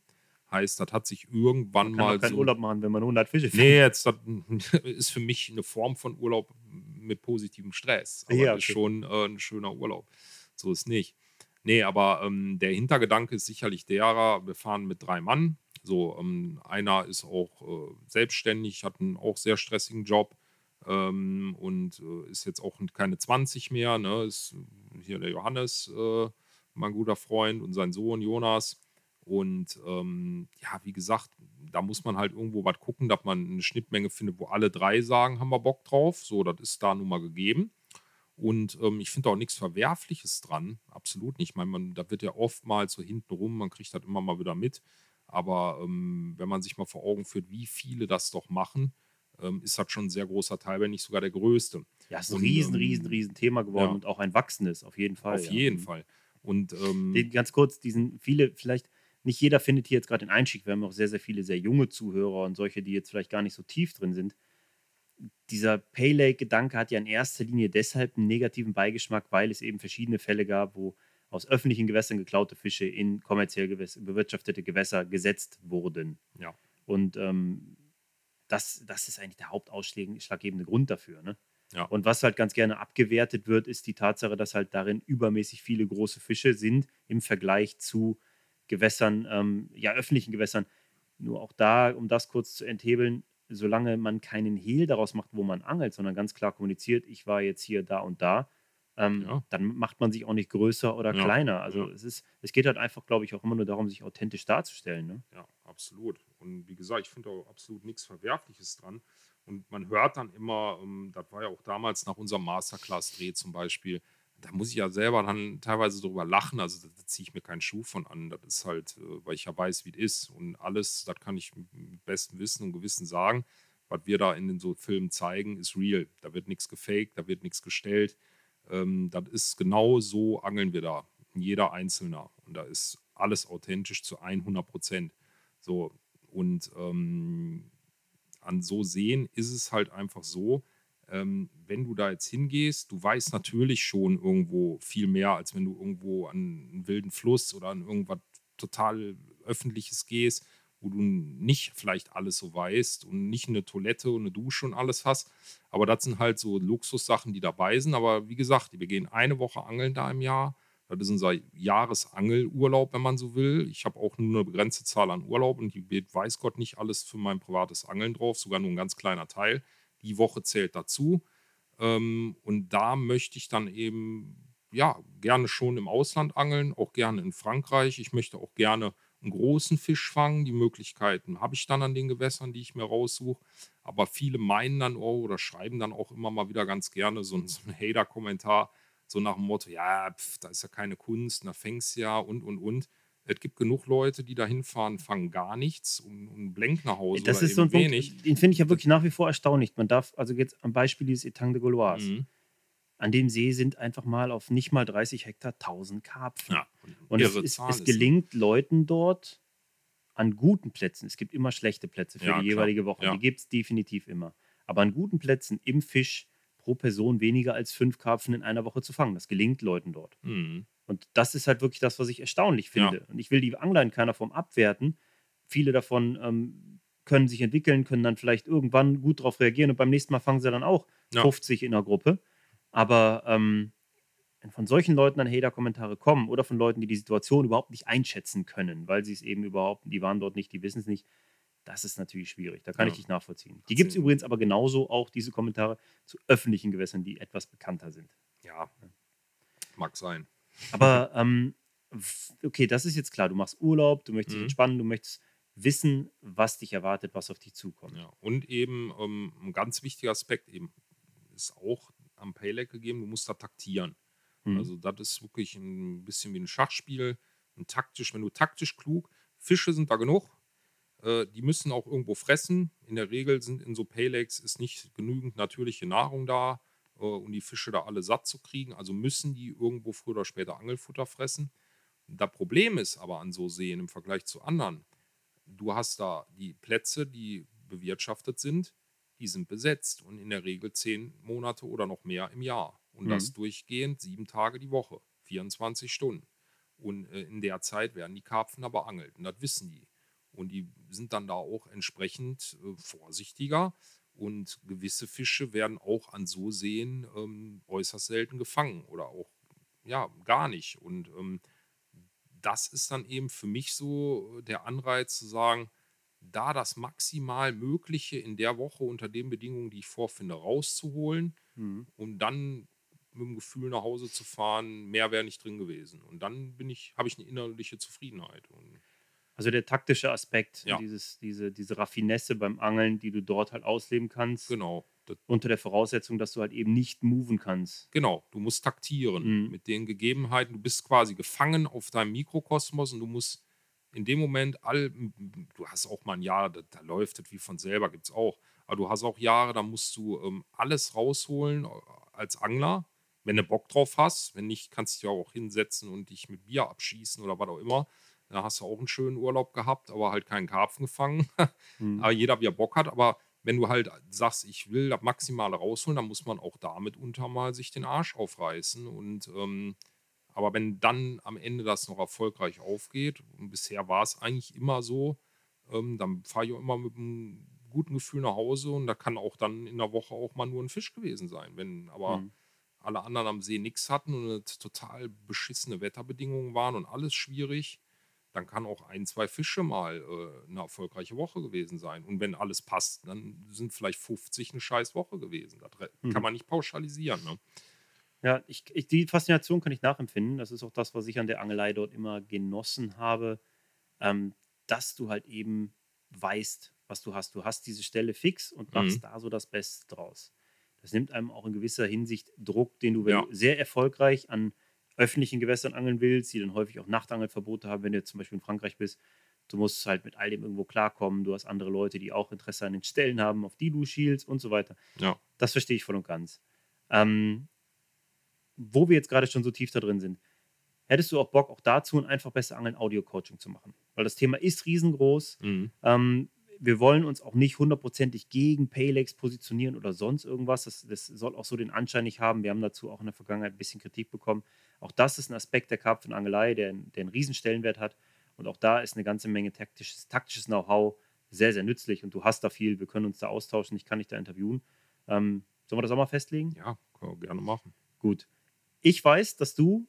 Heißt, das hat sich irgendwann Man kann mal auch keinen so Urlaub machen, wenn man 100 Fische fängt. Nee, jetzt das *laughs* ist für mich eine Form von Urlaub mit positivem Stress. Aber Ja, das ist okay. schon äh, ein schöner Urlaub. So ist nicht. Nee, aber ähm, der Hintergedanke ist sicherlich derer, wir fahren mit drei Mann. So, ähm, einer ist auch äh, selbstständig, hat einen auch sehr stressigen Job ähm, und äh, ist jetzt auch keine 20 mehr. Ne? Ist hier der Johannes, äh, mein guter Freund, und sein Sohn Jonas. Und ähm, ja, wie gesagt, da muss man halt irgendwo was gucken, dass man eine Schnittmenge findet, wo alle drei sagen, haben wir Bock drauf. So, das ist da nun mal gegeben. Und ähm, ich finde auch nichts Verwerfliches dran. Absolut nicht. Ich meine, man, da wird ja oftmals so hinten rum, man kriegt das immer mal wieder mit. Aber ähm, wenn man sich mal vor Augen führt, wie viele das doch machen, ähm, ist das schon ein sehr großer Teil, wenn nicht sogar der größte. Ja, ist ein Und, riesen, ähm, riesen, riesen Thema geworden ja. und auch ein wachsendes, auf jeden Fall. Auf ja. jeden Mhm. Fall. Und ähm, ganz kurz, diesen viele, vielleicht nicht jeder findet hier jetzt gerade den Einstieg. Wir haben auch sehr, sehr viele sehr junge Zuhörer und solche, die jetzt vielleicht gar nicht so tief drin sind. Dieser Paylake-Gedanke hat ja in erster Linie deshalb einen negativen Beigeschmack, weil es eben verschiedene Fälle gab, wo aus öffentlichen Gewässern geklaute Fische in kommerziell gewässer, bewirtschaftete Gewässer gesetzt wurden. Ja. Und ähm, das, das ist eigentlich der hauptausschlaggebende Grund dafür. Ne? Ja. Und was halt ganz gerne abgewertet wird, ist die Tatsache, dass halt darin übermäßig viele große Fische sind im Vergleich zu Gewässern, ähm, ja, öffentlichen Gewässern. Nur auch da, um das kurz zu enthebeln, solange man keinen Hehl daraus macht, wo man angelt, sondern ganz klar kommuniziert, ich war jetzt hier, da und da, ähm, Ja. dann macht man sich auch nicht größer oder Ja, kleiner. Also ja. es ist, es geht halt einfach, glaube ich, auch immer nur darum, sich authentisch darzustellen. Ne? Ja, absolut. Und wie gesagt, ich finde auch absolut nichts Verwerfliches dran. Und man hört dann immer, ähm, das war ja auch damals nach unserem Masterclass-Dreh zum Beispiel, da muss ich ja selber dann teilweise drüber lachen. Also da, ziehe ich mir keinen Schuh von an. Das ist halt, äh, weil ich ja weiß, wie es ist. Und alles, das kann ich mit bestem Wissen und Gewissen sagen. Was wir da in den so Filmen zeigen, ist real. Da wird nichts gefaked, da wird nichts gestellt. Ähm, das ist genau so, angeln wir da. Jeder Einzelner. Und da ist alles authentisch zu 100 Prozent. So, und ähm, an so Seen ist es halt einfach so, ähm, wenn du da jetzt hingehst, du weißt natürlich schon irgendwo viel mehr, als wenn du irgendwo an einen wilden Fluss oder an irgendwas total Öffentliches gehst, wo du nicht vielleicht alles so weißt und nicht eine Toilette und eine Dusche und alles hast. Aber das sind halt so Luxussachen, die dabei sind. Aber wie gesagt, wir gehen eine Woche angeln da im Jahr. Das ist unser Jahresangelurlaub, wenn man so will. Ich habe auch nur eine begrenzte Zahl an Urlaub und geht, weiß Gott, nicht alles für mein privates Angeln drauf, sogar nur ein ganz kleiner Teil. Die Woche zählt dazu. Ähm, und da möchte ich dann eben, ja, gerne schon im Ausland angeln, auch gerne in Frankreich. Ich möchte auch gerne einen großen Fisch fangen. Die Möglichkeiten habe ich dann an den Gewässern, die ich mir raussuche. Aber viele meinen dann auch oder schreiben dann auch immer mal wieder ganz gerne so, ein- so einen Hater-Kommentar, so nach dem Motto, ja, pf, da ist ja keine Kunst, da fängst du ja und, und, und. Es gibt genug Leute, die da hinfahren, fangen gar nichts und, und blenk nach Hause Das oder ist so ein wenig. Punkt, den finde ich ja wirklich nach wie vor erstaunlich. Man darf, also jetzt am Beispiel dieses Etang de Gauloise, Mhm. an dem See sind einfach mal auf nicht mal 30 Hektar 1000 Karpfen. Ja, Und es, ist, es ist gelingt Leuten dort an guten Plätzen, es gibt immer schlechte Plätze für Ja, die klar. jeweilige Woche, Ja. die gibt es definitiv immer. Aber an guten Plätzen im Fisch pro Person weniger als fünf Karpfen in einer Woche zu fangen. Das gelingt Leuten dort. Mhm. Und das ist halt wirklich das, was ich erstaunlich Ja. finde. Und ich will die Angler in keiner Form abwerten. Viele davon ähm, können sich entwickeln, können dann vielleicht irgendwann gut darauf reagieren und beim nächsten Mal fangen sie dann auch Ja. 50 in der Gruppe. Aber ähm, wenn von solchen Leuten dann Hater-Kommentare kommen oder von Leuten, die die Situation überhaupt nicht einschätzen können, weil sie es eben überhaupt, die waren dort nicht, die wissen es nicht, das ist natürlich schwierig. Da kann Ja. ich dich nachvollziehen. Die gibt es übrigens aber genauso auch diese Kommentare zu öffentlichen Gewässern, die etwas bekannter sind. Ja, mag sein. Aber *laughs* ähm, okay, das ist jetzt klar. Du machst Urlaub, du möchtest dich Mhm. entspannen, du möchtest wissen, was dich erwartet, was auf dich zukommt. Ja. Und eben ähm, ein ganz wichtiger Aspekt eben ist auch am Payleg gegeben, du musst da taktieren. Mhm. Also das ist wirklich ein bisschen wie ein Schachspiel, ein taktisch, wenn du taktisch klug, Fische sind da genug, äh, die müssen auch irgendwo fressen. In der Regel sind in so Paylegs ist nicht genügend natürliche Nahrung da, äh, um die Fische da alle satt zu kriegen. Also müssen die irgendwo früher oder später Angelfutter fressen. Das Problem ist aber an so Seen im Vergleich zu anderen, du hast da die Plätze, die bewirtschaftet sind, die sind besetzt und in der Regel zehn Monate oder noch mehr im Jahr. Und das Mhm. durchgehend sieben Tage die Woche, 24 Stunden. Und äh, in der Zeit werden die Karpfen aber angelt. Und das wissen die. Und die sind dann da auch entsprechend äh, vorsichtiger. Und gewisse Fische werden auch an so Seen ähm, äußerst selten gefangen oder auch ja gar nicht. Und ähm, das ist dann eben für mich so der Anreiz zu sagen, da das maximal Mögliche in der Woche unter den Bedingungen, die ich vorfinde, rauszuholen, Mhm. um dann mit dem Gefühl nach Hause zu fahren, mehr wäre nicht drin gewesen. Und dann bin ich, habe ich eine innerliche Zufriedenheit. Und Also der taktische Aspekt, Ja. dieses, diese, diese Raffinesse beim Angeln, die du dort halt ausleben kannst, genau, das, unter der Voraussetzung, dass du halt eben nicht moven kannst. genau, du musst taktieren Mhm. mit den Gegebenheiten. Du bist quasi gefangen auf deinem Mikrokosmos und du musst in dem Moment all, du hast auch mal ein Jahr, da, da läuft es wie von selber, gibt es auch. Aber du hast auch Jahre, da musst du ähm, alles rausholen äh, als Angler, wenn du Bock drauf hast. Wenn nicht, kannst du dich auch hinsetzen und dich mit Bier abschießen oder was auch immer. Da hast du auch einen schönen Urlaub gehabt, aber halt keinen Karpfen gefangen. *laughs* Mhm. aber jeder, wie er Bock hat. Aber wenn du halt sagst, ich will das Maximale rausholen, dann muss man auch damit unter mal sich den Arsch aufreißen und ähm, Aber wenn dann am Ende das noch erfolgreich aufgeht, und bisher war es eigentlich immer so, ähm, dann fahre ich auch immer mit einem guten Gefühl nach Hause und da kann auch dann in der Woche auch mal nur ein Fisch gewesen sein. Wenn aber Mhm. alle anderen am See nichts hatten und es total beschissene Wetterbedingungen waren und alles schwierig, dann kann auch ein, zwei Fische mal äh, eine erfolgreiche Woche gewesen sein. Und wenn alles passt, dann sind vielleicht 50 eine scheiß Woche gewesen. Das Mhm. kann man nicht pauschalisieren. Ne? Ja, ich, ich, die Faszination kann ich nachempfinden. Das ist auch das, was ich an der Angelei dort immer genossen habe, ähm, dass du halt eben weißt, was du hast. Du hast diese Stelle fix und machst Mhm. da so das Beste draus. Das nimmt einem auch in gewisser Hinsicht Druck, den du, wenn Ja. du sehr erfolgreich an öffentlichen Gewässern angeln willst, die dann häufig auch Nachtangelverbote haben, wenn du jetzt zum Beispiel in Frankreich bist. Du musst halt mit all dem irgendwo klarkommen. Du hast andere Leute, die auch Interesse an den Stellen haben, auf die du schielst und so weiter. Ja. Das verstehe ich voll und ganz. Ähm, wo wir jetzt gerade schon so tief da drin sind, hättest du auch Bock, auch dazu ein einfach besser Angeln Audio-Coaching zu machen? Weil das Thema ist riesengroß. Mhm. Ähm, wir wollen uns auch nicht hundertprozentig gegen Paylex positionieren oder sonst irgendwas. Das, das soll auch so den Anschein nicht haben. Wir haben dazu auch in der Vergangenheit ein bisschen Kritik bekommen. Auch das ist ein Aspekt der Karpfenangelei, der, der einen riesen Stellenwert hat. Und auch da ist eine ganze Menge taktisches, taktisches Know-how sehr, sehr nützlich. Und du hast da viel. Wir können uns da austauschen. Ich kann dich da interviewen. Ähm, sollen wir das auch mal festlegen? Ja, können wir gerne machen. Gut. Ich weiß, dass du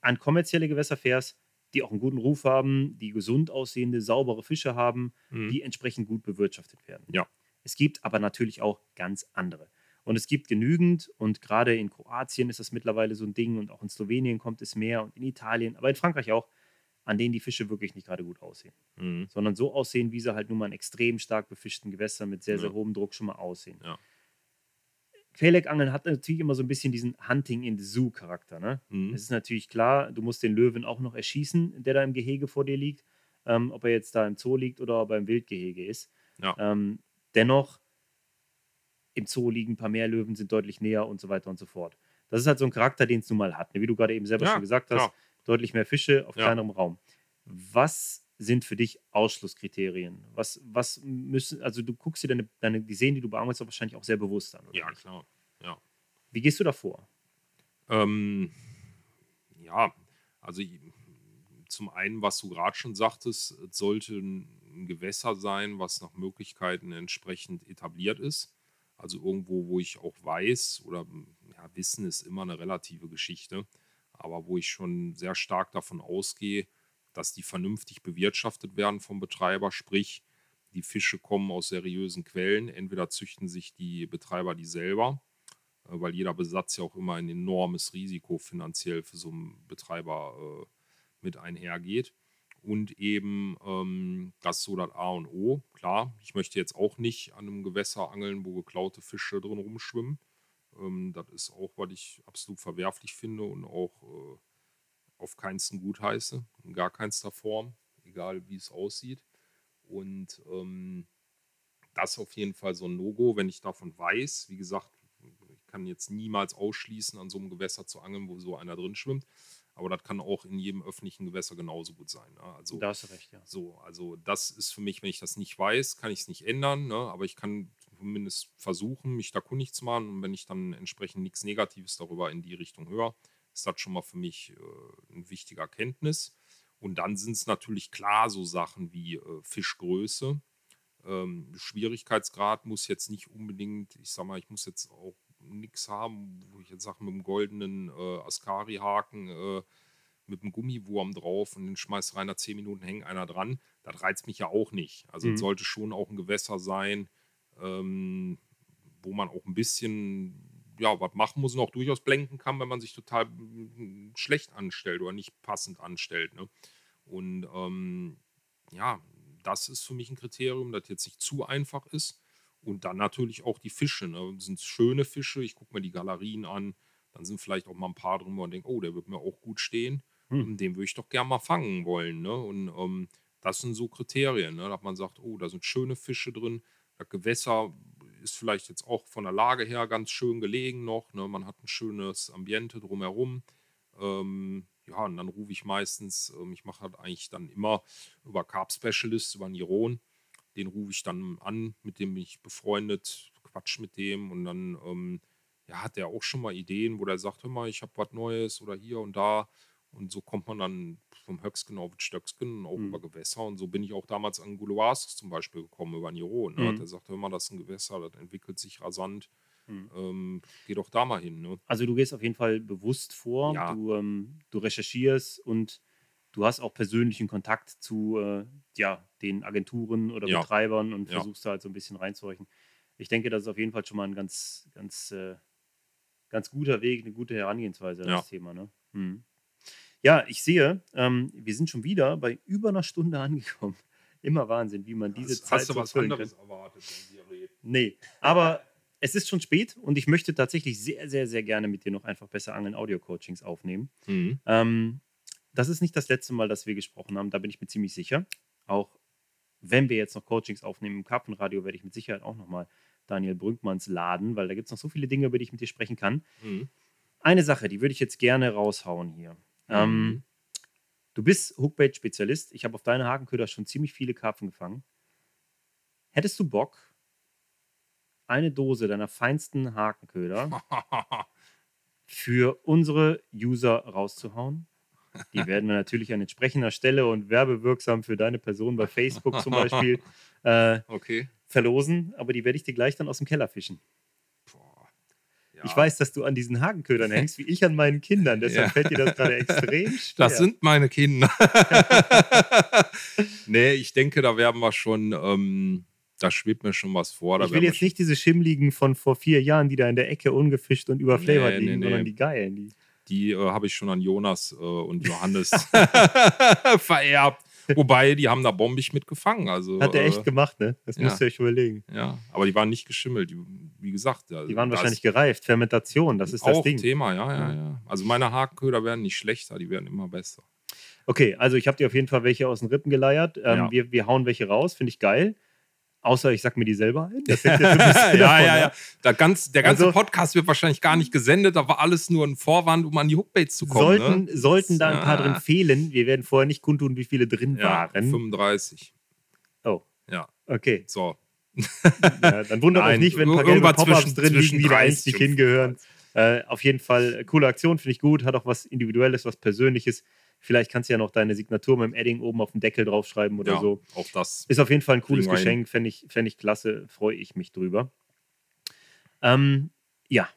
an kommerzielle Gewässer fährst, die auch einen guten Ruf haben, die gesund aussehende, saubere Fische haben, Mhm. die entsprechend gut bewirtschaftet werden. Ja. Es gibt aber natürlich auch ganz andere. Und es gibt genügend, und gerade in Kroatien ist das mittlerweile so ein Ding, und auch in Slowenien kommt es mehr und in Italien, aber in Frankreich auch, an denen die Fische wirklich nicht gerade gut aussehen, Mhm. sondern so aussehen, wie sie halt nun mal in extrem stark befischten Gewässern mit sehr, sehr Ja. hohem Druck schon mal aussehen. Ja. Quäleck-Angeln hat natürlich immer so ein bisschen diesen Hunting in the Zoo-Charakter. Ne? Mhm. Es ist natürlich klar, du musst den Löwen auch noch erschießen, der da im Gehege vor dir liegt. Ähm, ob er jetzt da im Zoo liegt oder ob er im Wildgehege ist. Ja. Ähm, dennoch, im Zoo liegen ein paar mehr Löwen, sind deutlich näher und so weiter und so fort. Das ist halt so ein Charakter, den es nun mal hat. ne? Wie du gerade eben selber Ja, schon gesagt hast, klar. deutlich mehr Fische auf Ja. kleinerem Raum. Was sind für dich Ausschlusskriterien? Was, was müssen, also du guckst dir deine, deine die Seen, die du doch wahrscheinlich auch sehr bewusst an. Oder Ja, nicht? klar. Wie gehst du da vor? Ähm, ja, also zum einen, was du gerade schon sagtest, es sollte ein Gewässer sein, was nach Möglichkeiten entsprechend etabliert ist. Also irgendwo, wo ich auch weiß, oder ja, Wissen ist immer eine relative Geschichte, aber wo ich schon sehr stark davon ausgehe, dass die vernünftig bewirtschaftet werden vom Betreiber, sprich, die Fische kommen aus seriösen Quellen. Entweder züchten sich die Betreiber die selber, äh, weil jeder Besatz ja auch immer ein enormes Risiko finanziell für so einen Betreiber äh, mit einhergeht. Und eben ähm, das ist so das A und O. Klar, ich möchte jetzt auch nicht an einem Gewässer angeln, wo geklaute Fische drin rumschwimmen. Ähm, das ist auch, was ich absolut verwerflich finde und auch äh, auf keinsten gut heiße, in gar keinster Form, egal wie es aussieht. Und ähm, das ist auf jeden Fall so ein No-Go, wenn ich davon weiß. Wie gesagt, ich kann jetzt niemals ausschließen, an so einem Gewässer zu angeln, wo so einer drin schwimmt. Aber das kann auch in jedem öffentlichen Gewässer genauso gut sein. Ne? Also, Da hast du recht, ja. so, also das ist für mich, wenn ich das nicht weiß, kann ich es nicht ändern. Ne? Aber ich kann zumindest versuchen, mich da kundig zu machen. Und wenn ich dann entsprechend nichts Negatives darüber in die Richtung höre, ist das schon mal für mich äh, ein wichtiger Kenntnis. Und dann sind es natürlich klar so Sachen wie äh, Fischgröße. Ähm, Schwierigkeitsgrad muss jetzt nicht unbedingt, ich sag mal, ich muss jetzt auch nichts haben, wo ich jetzt sage, mit einem goldenen äh, Ascari-Haken, äh, mit einem Gummiwurm drauf und den schmeißt rein, nach 10 Minuten hängt einer dran. Das reizt mich ja auch nicht. Also Mhm. es sollte schon auch ein Gewässer sein, ähm, wo man auch ein bisschen ja, was machen muss und auch durchaus blenken kann, wenn man sich total mm, schlecht anstellt oder nicht passend anstellt. Ne? Und ähm, ja, das ist für mich ein Kriterium, das jetzt nicht zu einfach ist. Und dann natürlich auch die Fische. Ne? Das sind schöne Fische. Ich gucke mir die Galerien an. Dann sind vielleicht auch mal ein paar drin, wo man denkt, oh, der wird mir auch gut stehen. Hm. Den würde ich doch gerne mal fangen wollen. Ne? Und ähm, das sind so Kriterien, ne? dass man sagt, oh, da sind schöne Fische drin. Das Gewässer ist vielleicht jetzt auch von der Lage her ganz schön gelegen noch. Ne? Man hat ein schönes Ambiente drumherum. Ähm, ja, und dann rufe ich meistens, ähm, ich mache halt eigentlich dann immer über Carb Specialist, über Niron. Den rufe ich dann an, mit dem bin ich befreundet, quatsch mit dem und dann ähm, ja, hat der auch schon mal Ideen, wo der sagt, hör mal, ich habe was Neues oder hier und da. Und so kommt man dann vom Höcksken auf Stöcksken auch Mhm. über Gewässer. Und so bin ich auch damals an Guluasks zum Beispiel gekommen, über Niro. Ne? Mhm. Der sagte immer, das ist ein Gewässer, das entwickelt sich rasant. Mhm. Ähm, geh doch da mal hin. Ne? Also du gehst auf jeden Fall bewusst vor, Ja. du, ähm, du recherchierst und du hast auch persönlichen Kontakt zu äh, ja, den Agenturen oder Ja. Betreibern und Ja. versuchst da halt so ein bisschen reinzuhorchen. Ich denke, das ist auf jeden Fall schon mal ein ganz, ganz, äh, ganz guter Weg, eine gute Herangehensweise an Ja. das Thema. Ne? Mhm. Ja, ich sehe, ähm, wir sind schon wieder bei über einer Stunde *laughs* angekommen. Immer Wahnsinn, wie man diese Hast- Zeit Hast du so was füllen kann. anderes erwartet, wenn wir reden? Nee, aber es ist schon spät und ich möchte tatsächlich sehr, sehr, sehr gerne mit dir noch einfach besser Angeln Audio-Coachings aufnehmen. Mhm. Ähm, das ist nicht das letzte Mal, dass wir gesprochen haben, da bin ich mir ziemlich sicher. Auch wenn wir jetzt noch Coachings aufnehmen im Karpfenradio, werde ich mit Sicherheit auch nochmal Daniel Brünkmanns laden, weil da gibt es noch so viele Dinge, über die ich mit dir sprechen kann. Mhm. Eine Sache, die würde ich jetzt gerne raushauen hier. Ähm, Mhm. du bist Hookbait-Spezialist. Ich habe auf deine Hakenköder schon ziemlich viele Karpfen gefangen. Hättest du Bock, eine Dose deiner feinsten Hakenköder *laughs* für unsere User rauszuhauen? Die werden wir natürlich an entsprechender Stelle und werbewirksam für deine Person bei Facebook zum Beispiel *laughs* äh, okay. verlosen, aber die werde ich dir gleich dann aus dem Keller fischen. Ich weiß, dass du an diesen Hakenködern hängst, wie ich an meinen Kindern. Deshalb Ja. fällt dir das gerade *laughs* extrem schwer. Das sind meine Kinder. *laughs* nee, ich denke, da werden wir schon, ähm, da schwebt mir schon was vor. Da ich will jetzt nicht diese schimmligen von vor vier Jahren, die da in der Ecke ungefischt und überflavored Nee, liegen, nee, sondern nee. die geilen. Die, Die äh, habe ich schon an Jonas äh, und Johannes *laughs* vererbt. Wobei, die haben da bombig mitgefangen. Also, hat er echt äh, gemacht, ne? Das ja. müsst ihr euch überlegen. Ja, aber die waren nicht geschimmelt. Die, wie gesagt, Die waren wahrscheinlich gereift. Fermentation, das ist das auch Ding. Thema, ja, ja, Ja. ja. Also meine Hakenköder werden nicht schlechter, die werden immer besser. Okay, also ich habe dir auf jeden Fall welche aus den Rippen geleiert. Ähm, Ja. wir, wir hauen welche raus, finde ich geil. Außer ich sag mir die selber ein. Das *laughs* bisschen ja, davon ja, ab. ja. Der, ganz, der ganze Also- Podcast wird wahrscheinlich gar nicht gesendet. Da war alles nur ein Vorwand, um an die Hookbaits zu kommen. Sollten, ne? sollten da ein paar Ja. drin fehlen. Wir werden vorher nicht kundtun, wie viele drin Ja, waren. 35. Oh, Ja, okay. so. Ja, dann *laughs* wundert euch Nein, nicht, wenn ein paar gelbe Pop-Ups drin liegen, die da 30 eigentlich nicht und hingehören. Äh, auf jeden Fall äh, coole Aktion, finde ich gut. Hat auch was Individuelles, was Persönliches. Vielleicht kannst du ja noch deine Signatur mit dem Edding oben auf dem Deckel draufschreiben oder Ja, so. auch das. Ist auf jeden Fall ein cooles. Geschenk, fände ich, fänd ich klasse, freue ich mich drüber. Ähm, ja,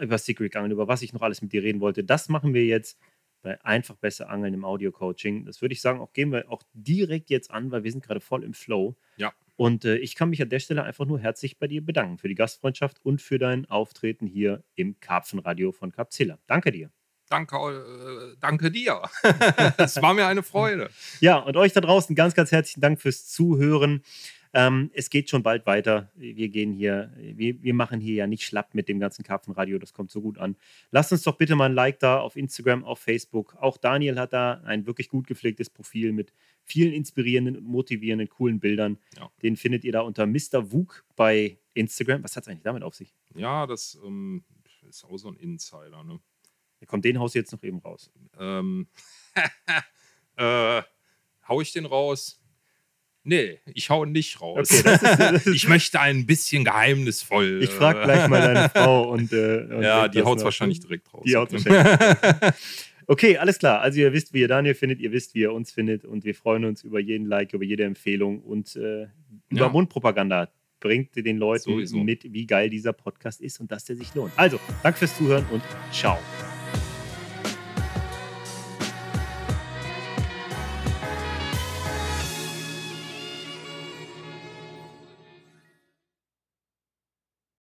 über Secret Angeln, über was ich noch alles mit dir reden wollte, das machen wir jetzt bei Einfach besser Angeln im Audio-Coaching. Das würde ich sagen, auch gehen wir auch direkt jetzt an, weil wir sind gerade voll im Flow. Ja. Und äh, ich kann mich an der Stelle einfach nur herzlich bei dir bedanken für die Gastfreundschaft und für dein Auftreten hier im Karpfenradio von Capzilla. Danke dir. Danke, äh, danke dir. *laughs* es war mir eine Freude. Ja, und euch da draußen ganz, ganz herzlichen Dank fürs Zuhören. Ähm, es geht schon bald weiter. Wir gehen hier, wir, wir machen hier ja nicht schlapp mit dem ganzen Karpfenradio. Das kommt so gut an. Lasst uns doch bitte mal ein Like da auf Instagram, auf Facebook. Auch Daniel hat da ein wirklich gut gepflegtes Profil mit vielen inspirierenden und motivierenden, coolen Bildern. Ja. Den findet ihr da unter Mr. Wug bei Instagram. Was hat es eigentlich damit auf sich? Ja, das ähm, ist auch so ein Insider. Ne? Kommt den Haus jetzt noch eben raus. Ähm, *laughs* äh, hau ich den raus? Nee, ich hau ihn nicht raus. Okay, das ist- das *laughs* ist- ich möchte ein bisschen geheimnisvoll. Ich frage gleich mal deine *laughs* Frau und. Äh, und Ja, die haut nach. wahrscheinlich direkt raus. Die haut wahrscheinlich. Okay, alles klar. Also ihr wisst, wie ihr Daniel findet, ihr wisst, wie ihr uns findet und wir freuen uns über jeden Like, über jede Empfehlung und äh, über Ja. Mundpropaganda. Bringt den Leuten Sowieso. mit, wie geil dieser Podcast ist und dass der sich lohnt. Also, danke fürs Zuhören und ciao.